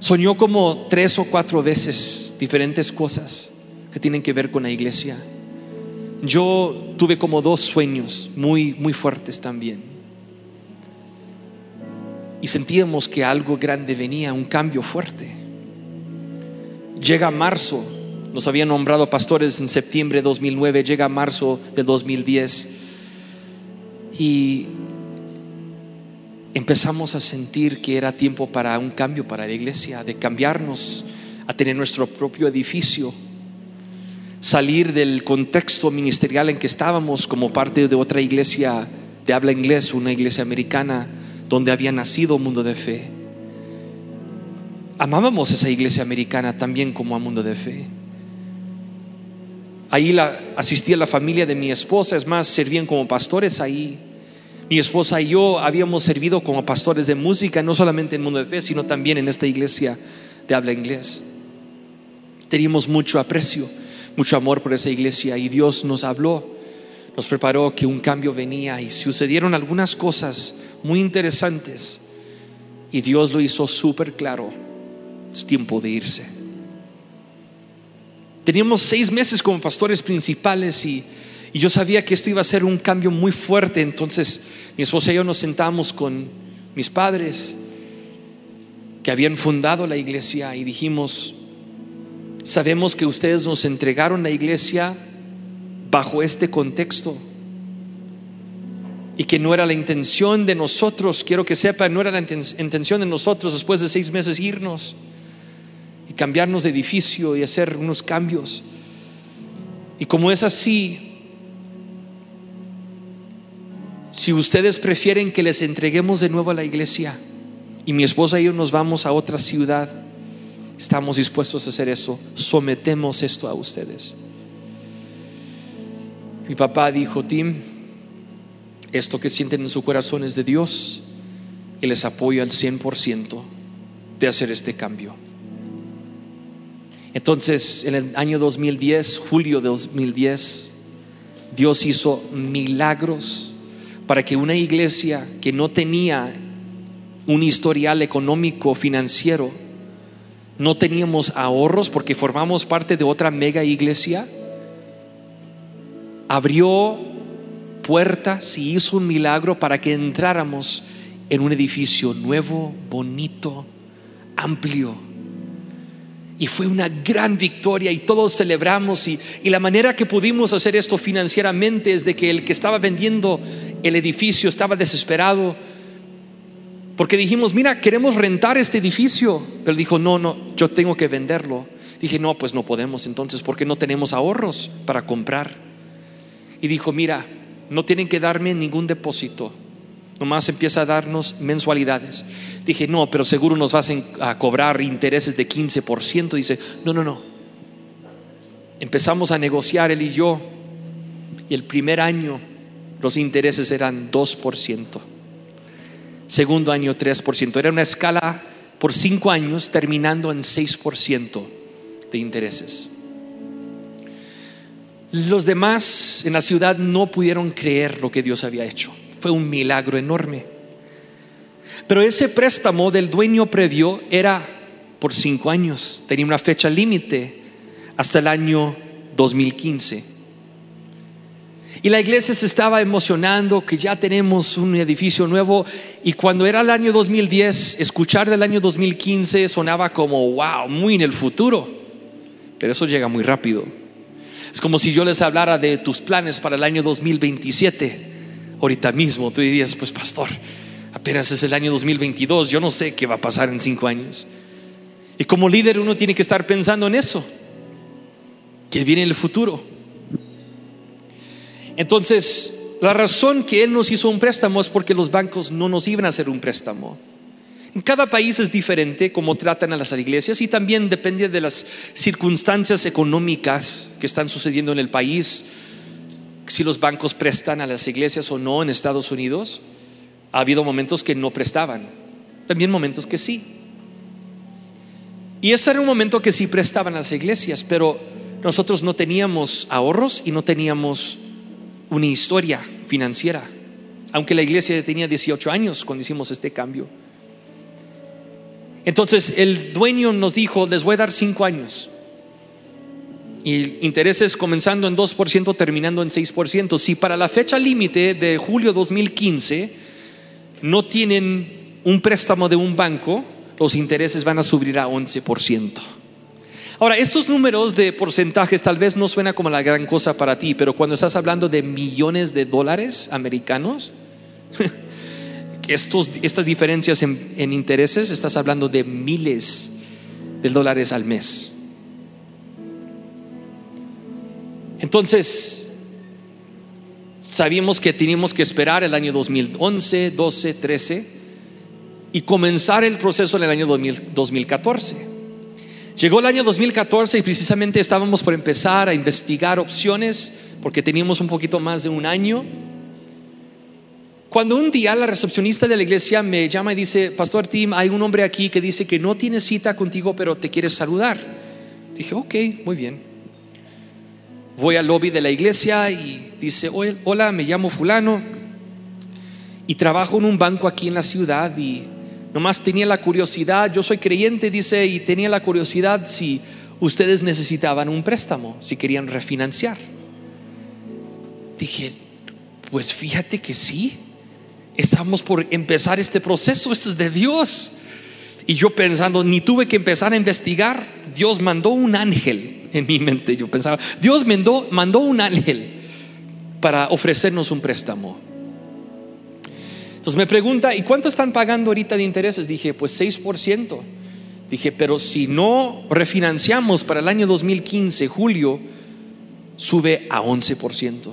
Soñó como tres o cuatro veces diferentes cosas que tienen que ver con la iglesia. Yo tuve como dos sueños muy, muy fuertes también. Y sentíamos que algo grande venía, un cambio fuerte. Llega marzo nos habían nombrado pastores en septiembre de 2009, llega marzo de 2010 y empezamos a sentir que era tiempo para un cambio para la iglesia, de cambiarnos a tener nuestro propio edificio, salir del contexto ministerial en que estábamos como parte de otra iglesia de habla inglés, una iglesia americana, donde había nacido Mundo de Fe. Amábamos esa iglesia americana también como a Mundo de Fe. Ahí la, asistía la familia de mi esposa, es más, servían como pastores ahí. Mi esposa y yo habíamos servido como pastores de música, no solamente en Mundo de Fe, sino también en esta iglesia de habla inglés. Teníamos mucho aprecio, mucho amor por esa iglesia y Dios nos habló, nos preparó que un cambio venía y sucedieron algunas cosas muy interesantes y Dios lo hizo súper claro. Es tiempo de irse. Teníamos seis meses como pastores principales y, yo sabía que esto iba a ser un cambio muy fuerte. Entonces mi esposa y yo nos sentamos con mis padres que habían fundado la iglesia y dijimos, sabemos que ustedes nos entregaron la iglesia bajo este contexto y que no era la intención de nosotros, quiero que sepan, no era la intención de nosotros después de seis meses irnos y cambiarnos de edificio y hacer unos cambios. Y como es así, si ustedes prefieren que les entreguemos de nuevo a la iglesia y mi esposa y yo nos vamos a otra ciudad, estamos dispuestos a hacer eso, sometemos esto a ustedes. Mi papá dijo, Tim, esto que sienten en su corazón es de Dios y les apoyo al 100% de hacer este cambio. Entonces, en el año 2010, julio de 2010, Dios hizo milagros para que una iglesia que no tenía un historial económico financiero, no teníamos ahorros porque formamos parte de otra mega iglesia, abrió puertas y hizo un milagro para que entráramos en un edificio nuevo, bonito, amplio. Y fue una gran victoria y todos celebramos y, la manera que pudimos hacer esto financieramente es de que el que estaba vendiendo el edificio estaba desesperado porque dijimos, mira, queremos rentar este edificio, pero dijo, no, no, yo tengo que venderlo. Dije, no, pues no podemos entonces porque no tenemos ahorros para comprar. Y dijo, mira, no tienen que darme ningún depósito, nomás empieza a darnos mensualidades. Dije, no, pero seguro nos vas a cobrar intereses de 15%. Dice, no, no, no. Empezamos a negociar él y yo. Y el primer año los intereses eran 2%. Segundo año 3%. Era una escala por cinco años terminando en 6% de intereses. Los demás en la ciudad no pudieron creer lo que Dios había hecho. Fue un milagro enorme. Pero ese préstamo del dueño previo era por cinco años, tenía una fecha límite hasta el año 2015. Y la iglesia se estaba emocionando que ya tenemos un edificio nuevo y cuando era el año 2010, escuchar del año 2015 sonaba como, wow, muy en el futuro. Pero eso llega muy rápido. Es como si yo les hablara de tus planes para el año 2027. Ahorita mismo tú dirías, pues pastor, Apenas es el año 2022, yo no sé qué va a pasar en cinco años. Y como líder uno tiene que estar pensando en eso, que viene el futuro. Entonces, la razón que Él nos hizo un préstamo es porque los bancos no nos iban a hacer un préstamo. En cada país es diferente cómo tratan a las iglesias y también depende de las circunstancias económicas que están sucediendo en el país, si los bancos prestan a las iglesias o no en Estados Unidos. Ha habido momentos que no prestaban, también momentos que sí. Y ese era un momento que sí prestaban las iglesias, pero nosotros no teníamos ahorros y no teníamos una historia financiera, aunque la iglesia tenía 18 años cuando hicimos este cambio. Entonces el dueño nos dijo, les voy a dar 5 años. Y intereses comenzando en 2%, terminando en 6%. Si para la fecha límite de julio 2015 no tienen un préstamo de un banco, los intereses van a subir a 11%. Ahora, estos números de porcentajes tal vez no suena como la gran cosa para ti, pero cuando estás hablando de millones de dólares americanos, estos, estas diferencias en, intereses, estás hablando de miles de dólares al mes. Entonces, sabíamos que teníamos que esperar el año 2011, 12, 13 y comenzar el proceso en el año 2014. Llegó el año 2014 y precisamente estábamos por empezar a investigar opciones porque teníamos un poquito más de un año. Cuando un día la recepcionista de la iglesia me llama y dice, Pastor Tim, hay un hombre aquí que dice que no tiene cita contigo, pero te quiere saludar. Dije, ok, muy bien voy al lobby de la iglesia y dice, hola, me llamo fulano y trabajo en un banco aquí en la ciudad y nomás tenía la curiosidad, yo soy creyente, dice, y tenía la curiosidad si ustedes necesitaban un préstamo, si querían refinanciar. Dije, pues fíjate que sí, estamos por empezar este proceso, esto es de Dios. Y yo pensando, ni tuve que empezar a investigar, Dios mandó un ángel en mi mente. Yo pensaba, Dios mandó, mandó un ángel para ofrecernos un préstamo. Entonces me pregunta, ¿y cuánto están pagando ahorita de intereses? Dije, pues 6%. Dije, pero si no refinanciamos para el año 2015, julio, sube a 11%.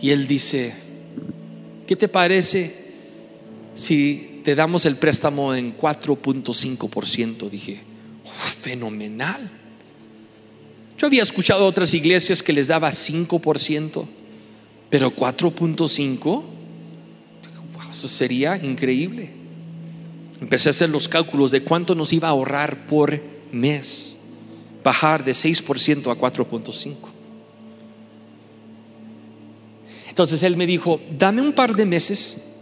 Y él dice, ¿qué te parece si te damos el préstamo en 4.5%? Dije, fenomenal. Yo había escuchado otras iglesias que les daba 5%, pero 4.5, eso sería increíble. Empecé a hacer los cálculos de cuánto nos iba a ahorrar por mes, bajar de 6% a 4.5. Entonces él me dijo, dame un par de meses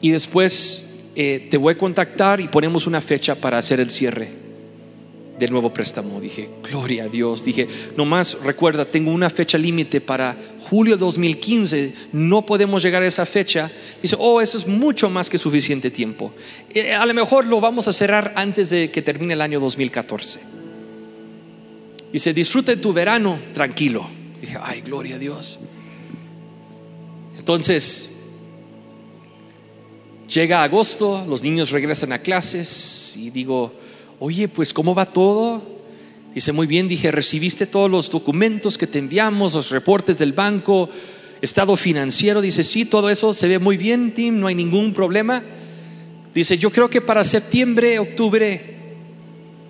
y después eh, te voy a contactar y ponemos una fecha para hacer el cierre del nuevo préstamo. Dije, gloria a Dios. Dije, nomás recuerda, tengo una fecha límite para julio 2015, no podemos llegar a esa fecha. Dice, oh, eso es mucho más que suficiente tiempo. Eh, a lo mejor lo vamos a cerrar antes de que termine el año 2014. Dice, disfruta tu verano tranquilo. Dije, ay, gloria a Dios. Entonces, Llega agosto, los niños regresan a clases y digo, oye, pues ¿cómo va todo? Dice, muy bien, dije, ¿recibiste todos los documentos que te enviamos, los reportes del banco, estado financiero? Dice, sí, todo eso se ve muy bien, Tim, no hay ningún problema. Dice, yo creo que para septiembre, octubre,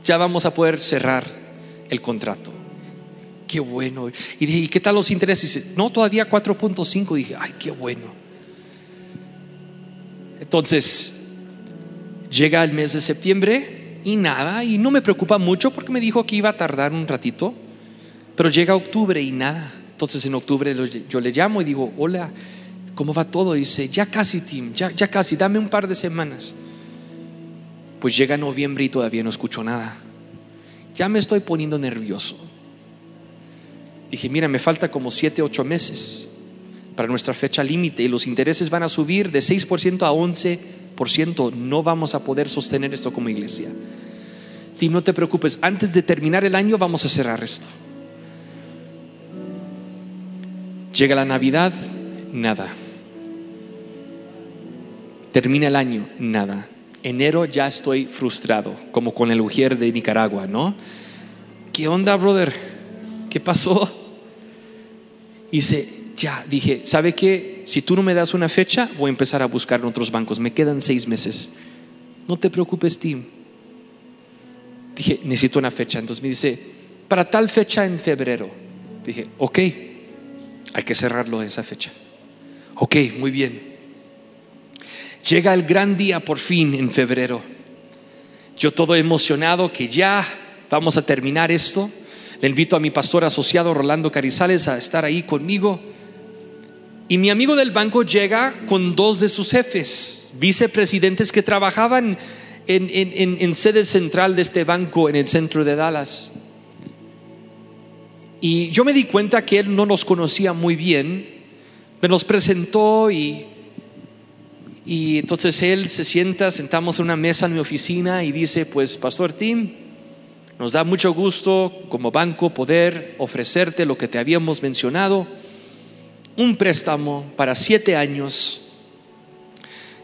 ya vamos a poder cerrar el contrato. Qué bueno. Y dije, ¿y qué tal los intereses? Dice, no, todavía 4.5. Dije, ay, qué bueno. Entonces, llega el mes de septiembre y nada, y no me preocupa mucho porque me dijo que iba a tardar un ratito, pero llega octubre y nada. Entonces en octubre yo le llamo y digo, hola, ¿cómo va todo? dice, ya casi, Tim, ya, ya casi, dame un par de semanas. Pues llega noviembre y todavía no escucho nada. Ya me estoy poniendo nervioso. Dije, mira, me falta como siete, ocho meses para nuestra fecha límite y los intereses van a subir de 6% a 11%. No vamos a poder sostener esto como iglesia. Tim, no te preocupes, antes de terminar el año vamos a cerrar esto. Llega la Navidad, nada. Termina el año, nada. Enero ya estoy frustrado, como con el Ujier de Nicaragua, ¿no? ¿Qué onda, brother? ¿Qué pasó? Dice, ya dije, ¿sabe qué? Si tú no me das una fecha, voy a empezar a buscar en otros bancos. Me quedan seis meses. No te preocupes, Tim. Dije, necesito una fecha. Entonces me dice, para tal fecha en febrero. Dije, ok, hay que cerrarlo esa fecha. Ok, muy bien. Llega el gran día por fin en febrero. Yo todo emocionado que ya vamos a terminar esto. Le invito a mi pastor asociado Rolando Carizales a estar ahí conmigo. Y mi amigo del banco llega con dos de sus jefes, vicepresidentes que trabajaban en, sede central de este banco en el centro de Dallas. Y yo me di cuenta que él no nos conocía muy bien, me nos presentó y, y entonces él se sienta, sentamos en una mesa en mi oficina y dice, pues Pastor Tim, nos da mucho gusto como banco poder ofrecerte lo que te habíamos mencionado, un préstamo para siete años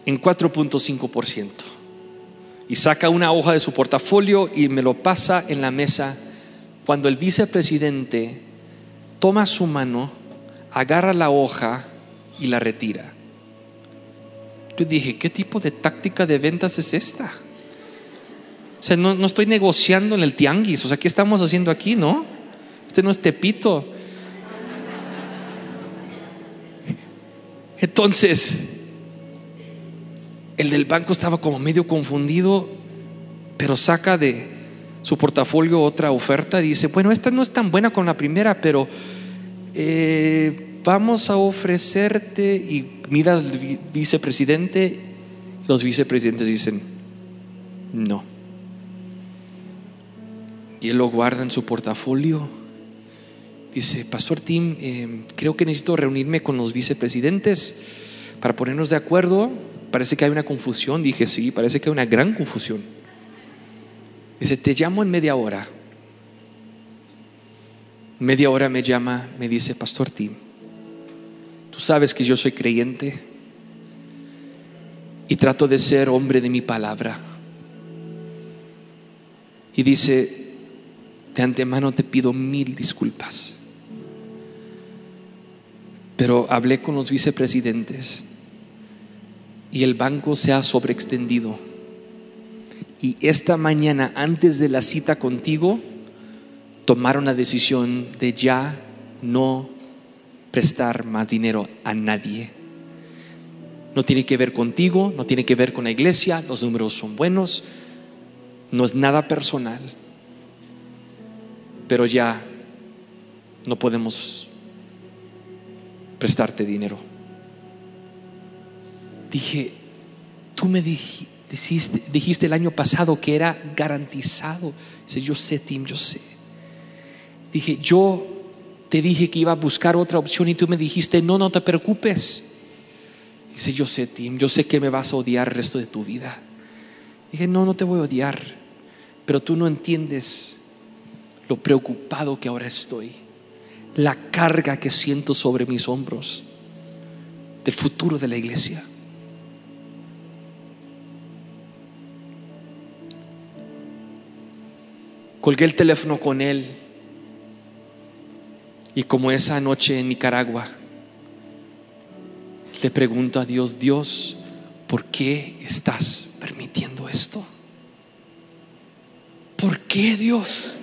en 4.5%. Y saca una hoja de su portafolio y me lo pasa en la mesa cuando el vicepresidente toma su mano, agarra la hoja y la retira. Yo dije, ¿qué tipo de táctica de ventas es esta? O sea, no, estoy negociando en el tianguis. O sea, ¿qué estamos haciendo aquí, no? Este no es Tepito. Entonces, el del banco estaba como medio confundido, pero saca de su portafolio otra oferta y dice, bueno, esta no es tan buena con la primera, pero eh, vamos a ofrecerte, y mira al vicepresidente, los vicepresidentes dicen, no y él lo guarda en su portafolio. Dice, Pastor Tim, eh, creo que necesito reunirme con los vicepresidentes para ponernos de acuerdo. Parece que hay una confusión. Dije, sí, parece que hay una gran confusión. Dice, te llamo en media hora. Media hora me llama, me dice, Pastor Tim, tú sabes que yo soy creyente y trato de ser hombre de mi palabra. Y dice, de antemano te pido mil disculpas. Pero hablé con los vicepresidentes y el banco se ha sobreextendido. Y esta mañana, antes de la cita contigo, tomaron la decisión de ya no prestar más dinero a nadie. No tiene que ver contigo, no tiene que ver con la iglesia, los números son buenos, no es nada personal pero ya no podemos prestarte dinero. Dije, tú me dijiste, el año pasado que era garantizado. Dice, yo sé, Tim, yo sé. Dije, yo te dije que iba a buscar otra opción y tú me dijiste, no, no te preocupes. Dice, yo sé, Tim, yo sé que me vas a odiar el resto de tu vida. Dije, no, no te voy a odiar, pero tú no entiendes lo preocupado que ahora estoy, la carga que siento sobre mis hombros del futuro de la iglesia. Colgué el teléfono con él y como esa noche en Nicaragua, le pregunto a Dios, Dios, ¿por qué estás permitiendo esto? ¿Por qué Dios?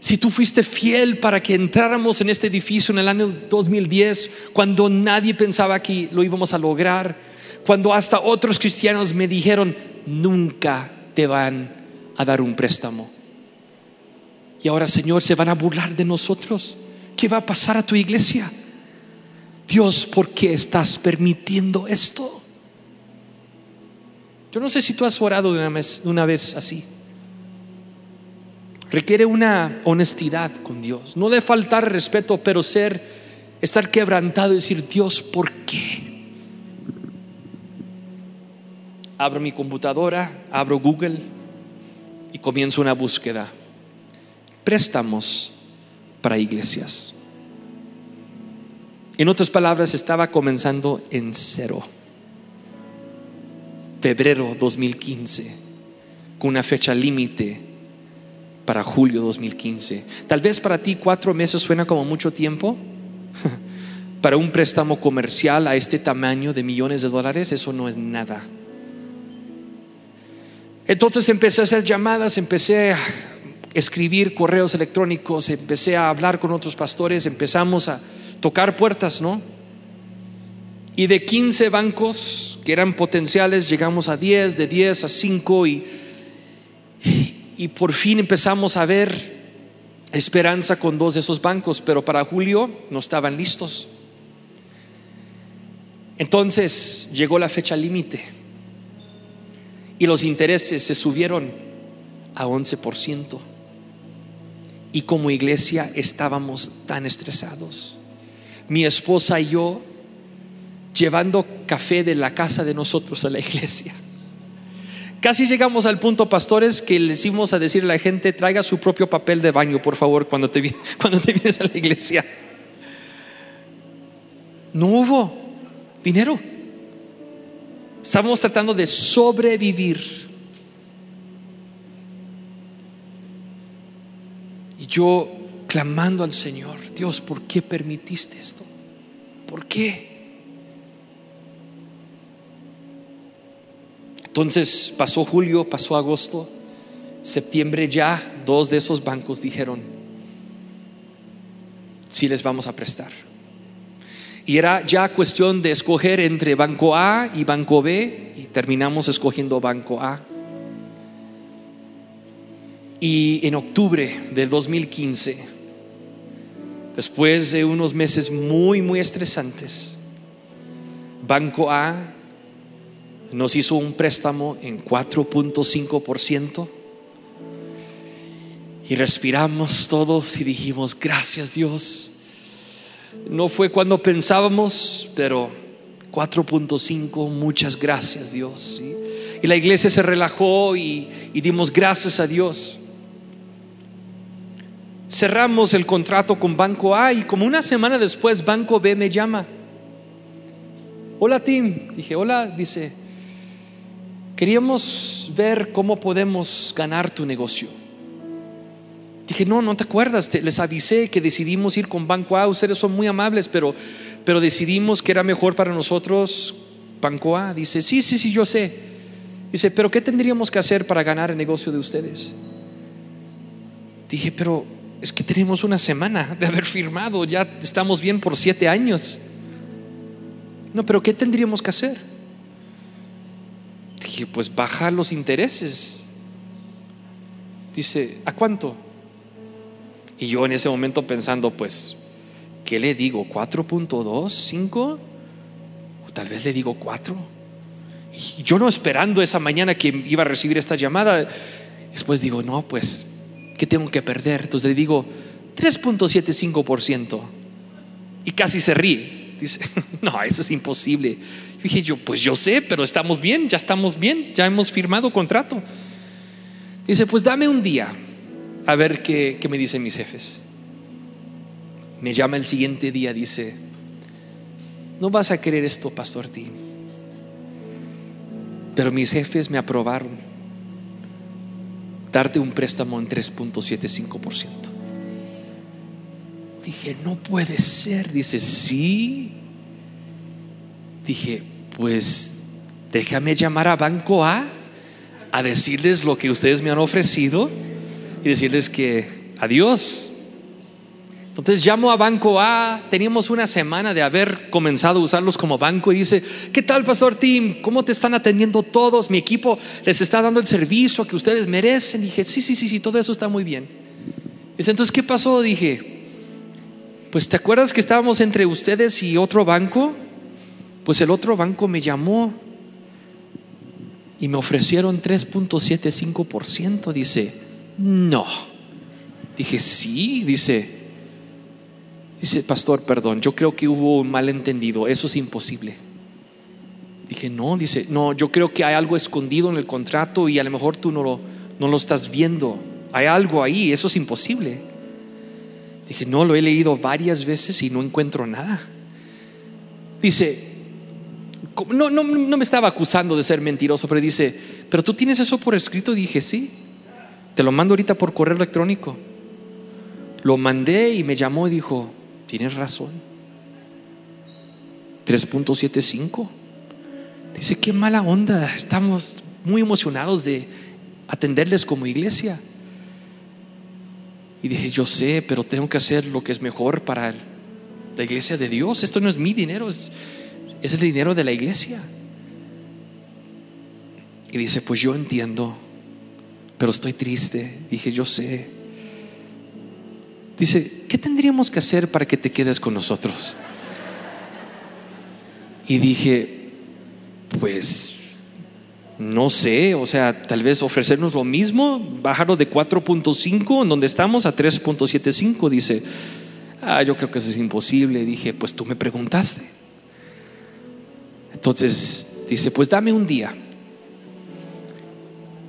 si tú fuiste fiel para que entráramos en este edificio en el año 2010, cuando nadie pensaba que lo íbamos a lograr, cuando hasta otros cristianos me dijeron, nunca te van a dar un préstamo. Y ahora, Señor, se van a burlar de nosotros. ¿Qué va a pasar a tu iglesia? Dios, ¿por qué estás permitiendo esto? Yo no sé si tú has orado una vez, una vez así. Requiere una honestidad con Dios, no de faltar respeto, pero ser, estar quebrantado y decir, Dios, ¿por qué? Abro mi computadora, abro Google y comienzo una búsqueda. Préstamos para iglesias. En otras palabras, estaba comenzando en cero. Febrero 2015, con una fecha límite para julio 2015. Tal vez para ti cuatro meses suena como mucho tiempo. para un préstamo comercial a este tamaño de millones de dólares, eso no es nada. Entonces empecé a hacer llamadas, empecé escribir correos electrónicos, empecé a hablar con otros pastores, empezamos a tocar puertas, ¿no? Y de 15 bancos que eran potenciales, llegamos a 10, de 10 a 5 y, y por fin empezamos a ver esperanza con dos de esos bancos, pero para julio no estaban listos. Entonces llegó la fecha límite y los intereses se subieron a 11%. Y como iglesia estábamos tan estresados. Mi esposa y yo llevando café de la casa de nosotros a la iglesia. Casi llegamos al punto, pastores, que le hicimos a decirle a la gente, traiga su propio papel de baño, por favor, cuando te, cuando te vienes a la iglesia. No hubo dinero. Estamos tratando de sobrevivir. Yo clamando al Señor, Dios, ¿por qué permitiste esto? ¿Por qué? Entonces pasó julio, pasó agosto, septiembre ya, dos de esos bancos dijeron, sí les vamos a prestar. Y era ya cuestión de escoger entre Banco A y Banco B y terminamos escogiendo Banco A. Y en octubre del 2015, después de unos meses muy, muy estresantes, Banco A nos hizo un préstamo en 4.5% y respiramos todos y dijimos, gracias Dios. No fue cuando pensábamos, pero 4.5, muchas gracias Dios. Y la iglesia se relajó y, y dimos gracias a Dios. Cerramos el contrato con Banco A y como una semana después Banco B me llama. Hola Tim, dije, hola, dice, queríamos ver cómo podemos ganar tu negocio. Dije, no, no te acuerdas, les avisé que decidimos ir con Banco A, ustedes son muy amables, pero, pero decidimos que era mejor para nosotros Banco A. Dice, sí, sí, sí, yo sé. Dice, pero ¿qué tendríamos que hacer para ganar el negocio de ustedes? Dije, pero es que tenemos una semana de haber firmado, ya estamos bien por siete años. No, pero ¿qué tendríamos que hacer? Dije, pues bajar los intereses. Dice, ¿a cuánto? Y yo en ese momento pensando, pues, ¿qué le digo? ¿4.2? ¿5? O tal vez le digo 4. Y yo no esperando esa mañana que iba a recibir esta llamada, después digo, no, pues, ¿qué tengo que perder? Entonces le digo, 3.75%. Y casi se ríe. Dice, no, eso es imposible dije yo, pues yo sé, pero estamos bien, ya estamos bien, ya hemos firmado contrato. Dice, pues dame un día a ver qué, qué me dicen mis jefes. Me llama el siguiente día, dice, no vas a querer esto, Pastor Tim. Pero mis jefes me aprobaron darte un préstamo en 3.75%. Dije, no puede ser. Dice, sí. Dije, pues déjame llamar a Banco A a decirles lo que ustedes me han ofrecido y decirles que adiós. Entonces llamo a Banco A, teníamos una semana de haber comenzado a usarlos como banco y dice, ¿qué tal, Pastor Tim? ¿Cómo te están atendiendo todos? Mi equipo les está dando el servicio que ustedes merecen. dije, sí, sí, sí, sí, todo eso está muy bien. Dice, entonces, ¿qué pasó? Dije, pues ¿te acuerdas que estábamos entre ustedes y otro banco? Pues el otro banco me llamó y me ofrecieron 3.75%. Dice, no. Dije, sí, dice, dice, pastor, perdón, yo creo que hubo un malentendido, eso es imposible. Dije, no, dice, no, yo creo que hay algo escondido en el contrato y a lo mejor tú no lo, no lo estás viendo. Hay algo ahí, eso es imposible. Dije, no, lo he leído varias veces y no encuentro nada. Dice, no, no, no me estaba acusando de ser mentiroso, pero dice, pero tú tienes eso por escrito. dije, sí, te lo mando ahorita por correo electrónico. Lo mandé y me llamó y dijo, tienes razón. 3.75. Dice, qué mala onda. Estamos muy emocionados de atenderles como iglesia. Y dije, yo sé, pero tengo que hacer lo que es mejor para la iglesia de Dios. Esto no es mi dinero, es, es el dinero de la iglesia. Y dice, pues yo entiendo, pero estoy triste. Dije, yo sé. Dice, ¿qué tendríamos que hacer para que te quedes con nosotros? Y dije, pues no sé, o sea, tal vez ofrecernos lo mismo, bajarlo de 4.5 en donde estamos a 3.75, dice, ah, yo creo que eso es imposible. Dije, pues tú me preguntaste. Entonces dice, pues dame un día.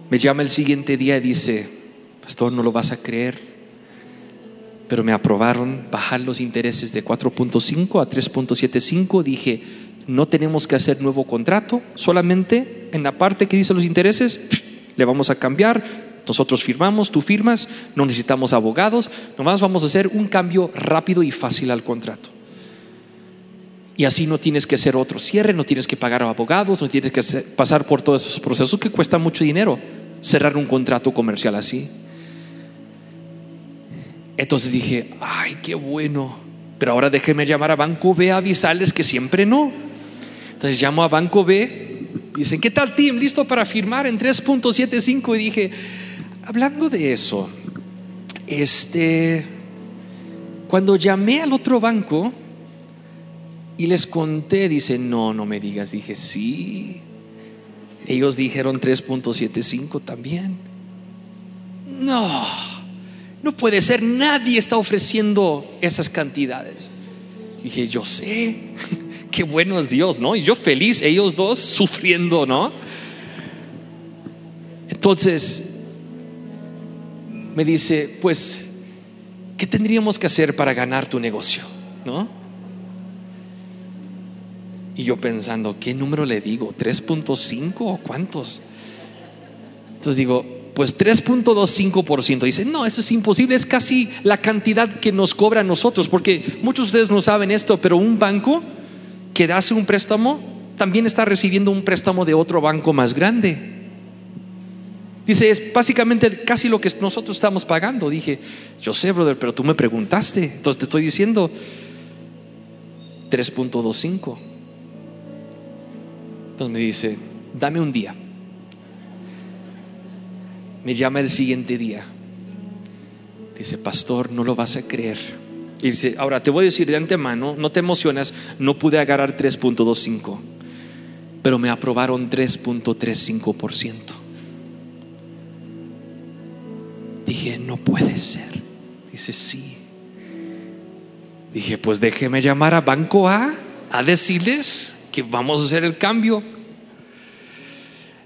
Me llama el siguiente día y dice, pastor, no lo vas a creer, pero me aprobaron bajar los intereses de 4.5 a 3.75. Dije, no tenemos que hacer nuevo contrato, solamente en la parte que dice los intereses, le vamos a cambiar, nosotros firmamos, tú firmas, no necesitamos abogados, nomás vamos a hacer un cambio rápido y fácil al contrato. Y así no tienes que hacer otro cierre, no tienes que pagar a abogados, no tienes que pasar por todos esos procesos que cuesta mucho dinero cerrar un contrato comercial así. Entonces dije, ay, qué bueno. Pero ahora déjeme llamar a Banco B a avisarles que siempre no. Entonces llamo a Banco B, dicen, ¿qué tal, team? ¿Listo para firmar en 3.75? Y dije, hablando de eso, este, cuando llamé al otro banco y les conté, dice, no, no me digas, dije, sí. Ellos dijeron 3.75 también. No, no puede ser, nadie está ofreciendo esas cantidades. Dije, yo sé qué bueno es Dios, ¿no? Y yo feliz, ellos dos sufriendo, ¿no? Entonces, me dice, pues, ¿qué tendríamos que hacer para ganar tu negocio? ¿No? Y yo pensando, ¿qué número le digo? ¿3.5 o cuántos? Entonces digo, pues 3.25%. Dice, no, eso es imposible, es casi la cantidad que nos cobra a nosotros, porque muchos de ustedes no saben esto, pero un banco que hace un préstamo también está recibiendo un préstamo de otro banco más grande. Dice, es básicamente casi lo que nosotros estamos pagando. Dije, yo sé, brother, pero tú me preguntaste, entonces te estoy diciendo 3.25. Entonces me dice, dame un día. Me llama el siguiente día. Dice, pastor, no lo vas a creer y dice, ahora te voy a decir de antemano, no te emocionas, no pude agarrar 3.25, pero me aprobaron 3.35%. Dije, no puede ser. Dice, sí. Dije, pues déjeme llamar a Banco A a decirles que vamos a hacer el cambio.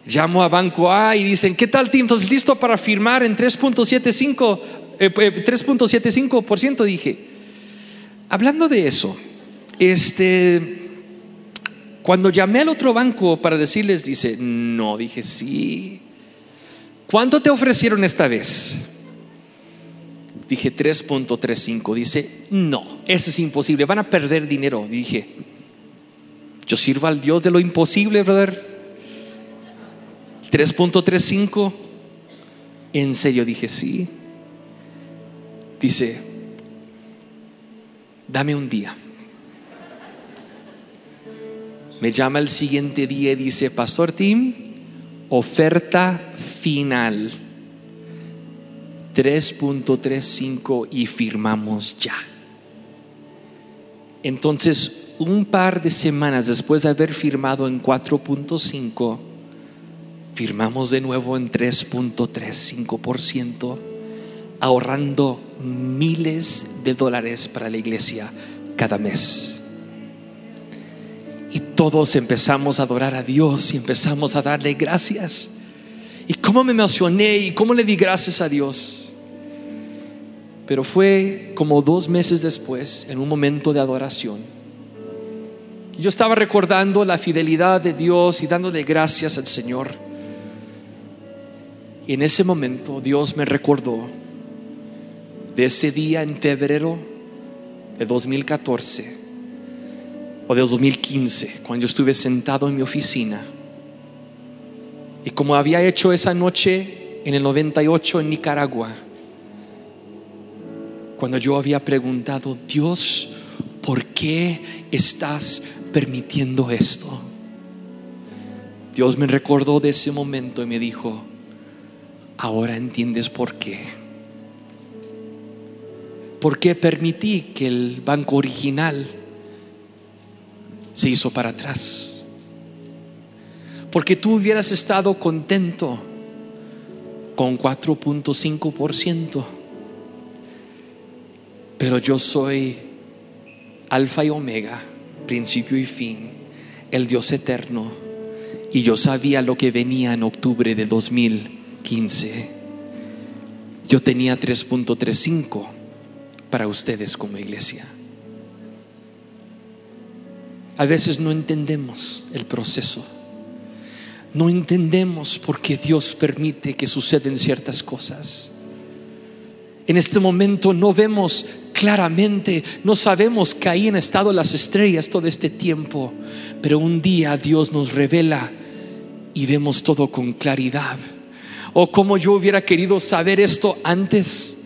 Llamo a Banco A y dicen, ¿qué tal, Tim? Entonces, listo para firmar en 3.75, 3.75%. Eh, eh, Dije, Hablando de eso, este, cuando llamé al otro banco para decirles, dice, no, dije, sí. ¿Cuánto te ofrecieron esta vez? Dije 3.35. Dice, no, eso es imposible, van a perder dinero. Dije, yo sirvo al Dios de lo imposible, brother. 3.35. En serio, dije, sí. Dice, dame un día. Me llama el siguiente día y dice, Pastor Tim, oferta final 3.35 y firmamos ya. Entonces, un par de semanas después de haber firmado en 4.5, firmamos de nuevo en 3.35%, ahorrando miles de dólares para la iglesia cada mes. Y todos empezamos a adorar a Dios y empezamos a darle gracias. Y cómo me emocioné y cómo le di gracias a Dios. Pero fue como dos meses después, en un momento de adoración. Yo estaba recordando la fidelidad de Dios y dándole gracias al Señor. Y en ese momento Dios me recordó de ese día en febrero de 2014 o de 2015, cuando yo estuve sentado en mi oficina. Y como había hecho esa noche en el 98 en Nicaragua, cuando yo había preguntado, Dios, ¿por qué estás permitiendo esto? Dios me recordó de ese momento y me dijo, ahora entiendes por qué ¿por qué permití que el banco original se hizo para atrás? Porque tú hubieras estado contento con 4.5%. Pero yo soy alfa y omega, principio y fin, el Dios eterno. Y yo sabía lo que venía en octubre de 2015. Yo tenía 3.35 para ustedes como iglesia. A veces no entendemos el proceso. No entendemos por qué Dios permite que suceden ciertas cosas. En este momento no vemos claramente, no sabemos que ahí han estado las estrellas todo este tiempo, pero un día Dios nos revela y vemos todo con claridad. O como yo hubiera querido saber esto antes.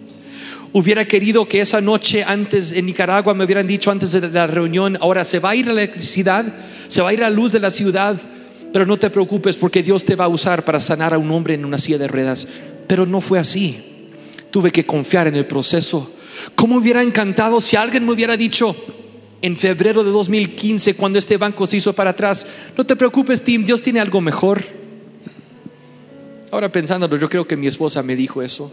Hubiera querido que esa noche antes en Nicaragua me hubieran dicho antes de la reunión, ahora se va a ir la electricidad, se va a ir la luz de la ciudad, pero no te preocupes porque Dios te va a usar para sanar a un hombre en una silla de ruedas. Pero no fue así. Tuve que confiar en el proceso. ¿Cómo hubiera encantado si alguien me hubiera dicho en febrero de 2015, cuando este banco se hizo para atrás, no te preocupes, Tim, Dios tiene algo mejor? Ahora pensándolo, yo creo que mi esposa me dijo eso.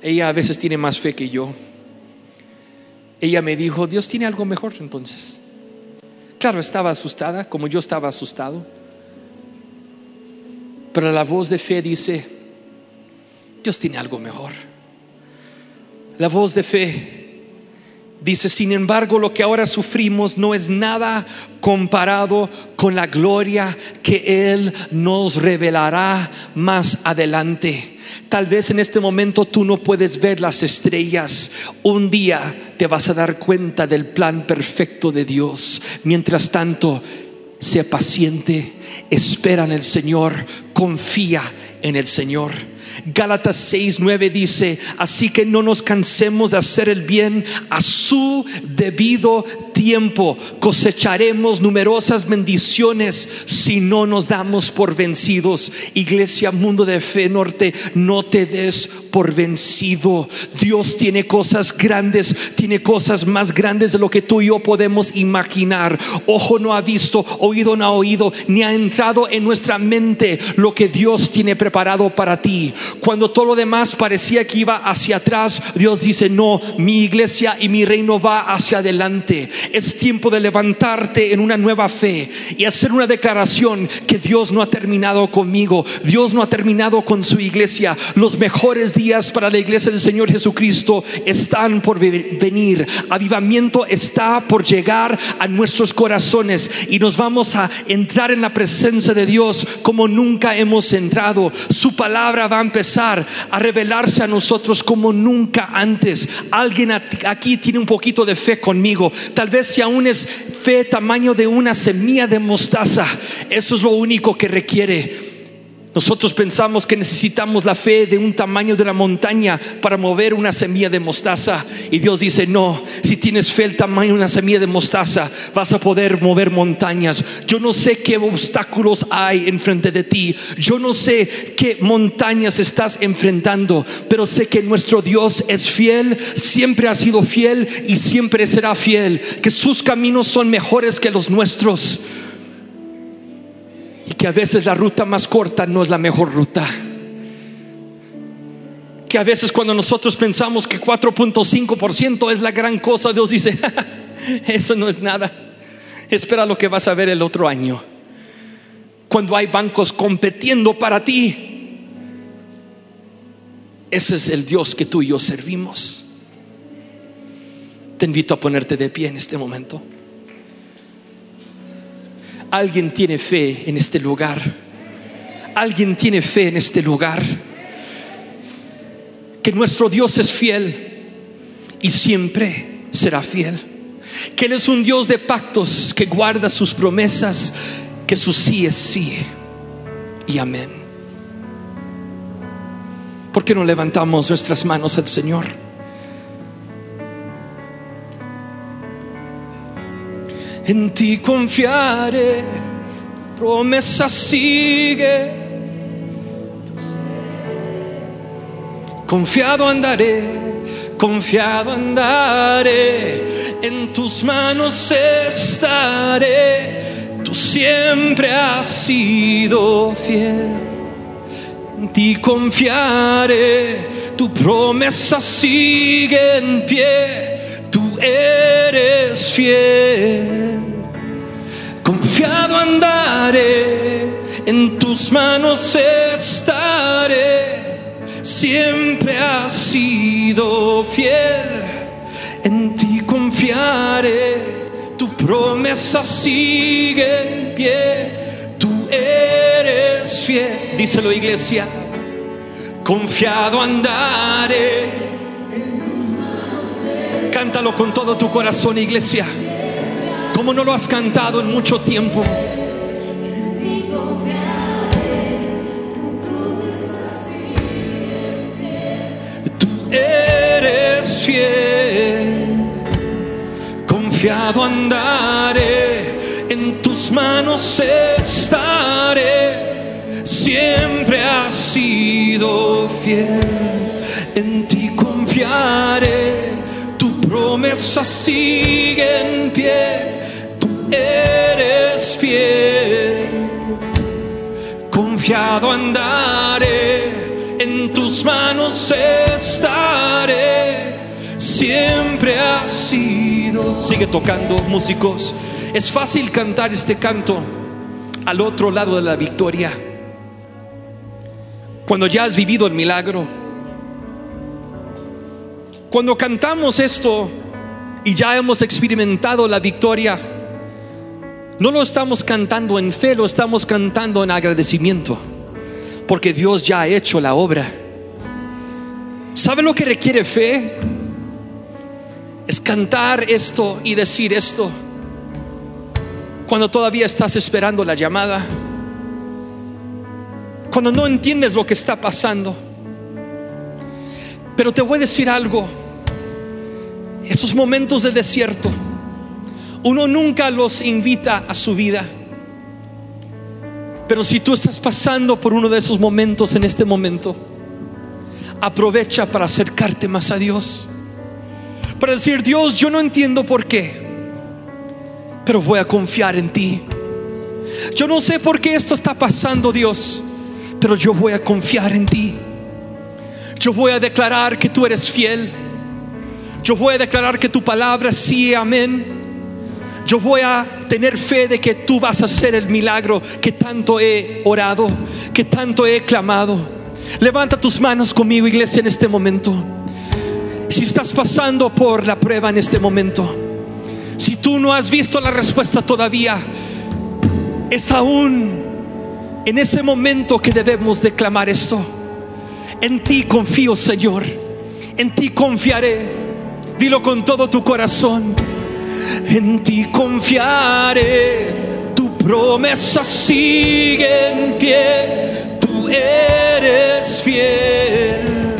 Ella a veces tiene más fe que yo. Ella me dijo, Dios tiene algo mejor entonces. Claro, estaba asustada, como yo estaba asustado. Pero la voz de fe dice, Dios tiene algo mejor. La voz de fe dice, sin embargo, lo que ahora sufrimos no es nada comparado con la gloria que Él nos revelará más adelante. Tal vez en este momento tú no puedes ver las estrellas. Un día te vas a dar cuenta del plan perfecto de Dios. Mientras tanto, sea paciente, espera en el Señor, confía en el Señor. Gálatas 6, 9 dice, así que no nos cansemos de hacer el bien a su debido tiempo. Cosecharemos numerosas bendiciones si no nos damos por vencidos. Iglesia Mundo de Fe Norte, no te des por vencido. Dios tiene cosas grandes, tiene cosas más grandes de lo que tú y yo podemos imaginar. Ojo no ha visto, oído no ha oído, ni ha entrado en nuestra mente lo que Dios tiene preparado para ti. Cuando todo lo demás parecía que iba hacia atrás, Dios dice, no, mi iglesia y mi reino va hacia adelante. Es tiempo de levantarte en una nueva fe y hacer una declaración que Dios no ha terminado conmigo, Dios no ha terminado con su iglesia. Los mejores días para la iglesia del Señor Jesucristo están por venir. Avivamiento está por llegar a nuestros corazones y nos vamos a entrar en la presencia de Dios como nunca hemos entrado. Su palabra va a empezar a revelarse a nosotros como nunca antes. Alguien aquí tiene un poquito de fe conmigo. Tal vez si aún es fe tamaño de una semilla de mostaza, eso es lo único que requiere nosotros pensamos que necesitamos la fe de un tamaño de la montaña para mover una semilla de mostaza. Y Dios dice, no, si tienes fe el tamaño de una semilla de mostaza, vas a poder mover montañas. Yo no sé qué obstáculos hay enfrente de ti. Yo no sé qué montañas estás enfrentando. Pero sé que nuestro Dios es fiel, siempre ha sido fiel y siempre será fiel. Que sus caminos son mejores que los nuestros que a veces la ruta más corta no es la mejor ruta. Que a veces cuando nosotros pensamos que 4.5% es la gran cosa, Dios dice, eso no es nada. Espera lo que vas a ver el otro año. Cuando hay bancos compitiendo para ti. Ese es el Dios que tú y yo servimos. Te invito a ponerte de pie en este momento. Alguien tiene fe en este lugar. Alguien tiene fe en este lugar. Que nuestro Dios es fiel y siempre será fiel. Que Él es un Dios de pactos que guarda sus promesas, que su sí es sí y amén. ¿Por qué no levantamos nuestras manos al Señor? En ti confiaré, promesa sigue. Confiado andaré, confiado andaré, en tus manos estaré, tú siempre has sido fiel, en ti confiaré, tu promesa sigue en pie, eres fiel, confiado andaré, en tus manos estaré. Siempre has sido fiel, en ti confiaré, tu promesa sigue en pie, tú eres fiel, díselo iglesia, confiado andaré. Cántalo con todo tu corazón, iglesia. Como no lo has cantado en mucho tiempo. eres fiel, confiado andaré, en tus manos estaré, siempre has sido fiel, en ti confiaré, promesa sigue en pie, tú eres fiel, confiado andaré en tus manos estaré. Siempre has sido. Sigue tocando, músicos. Es fácil cantar este canto al otro lado de la victoria. Cuando ya has vivido el milagro. Cuando cantamos esto y ya hemos experimentado la victoria, no lo estamos cantando en fe, lo estamos cantando en agradecimiento porque Dios ya ha hecho la obra. ¿Sabe lo que requiere fe? Es cantar esto y decir esto cuando todavía estás esperando la llamada, cuando no entiendes lo que está pasando. Pero te voy a decir algo, esos momentos de desierto, uno nunca los invita a su vida. Pero si tú estás pasando por uno de esos momentos en este momento, aprovecha para acercarte más a Dios. Para decir, Dios, yo no entiendo por qué, pero voy a confiar en ti. Yo no sé por qué esto está pasando, Dios, pero yo voy a confiar en ti. Yo voy a declarar que tú eres fiel. Yo voy a declarar que tu palabra sí, amén yo voy a tener fe de que tú vas a hacer el milagro que tanto he orado, que tanto he clamado. Levanta tus manos conmigo, iglesia, en este momento. Si estás pasando por la prueba en este momento, si tú no has visto la respuesta todavía, es aún en ese momento que debemos declamar esto. En ti confío, Señor. En ti confiaré. Dilo con todo tu corazón. En ti confiaré, tu promesa sigue en pie, tú eres fiel.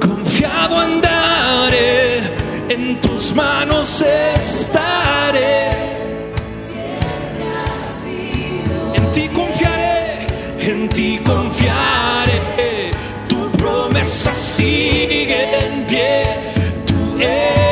Confiado andaré, en tus manos estaré. Siempre has sido en ti confiaré, en ti confiaré, tu promesa sigue. Yeah.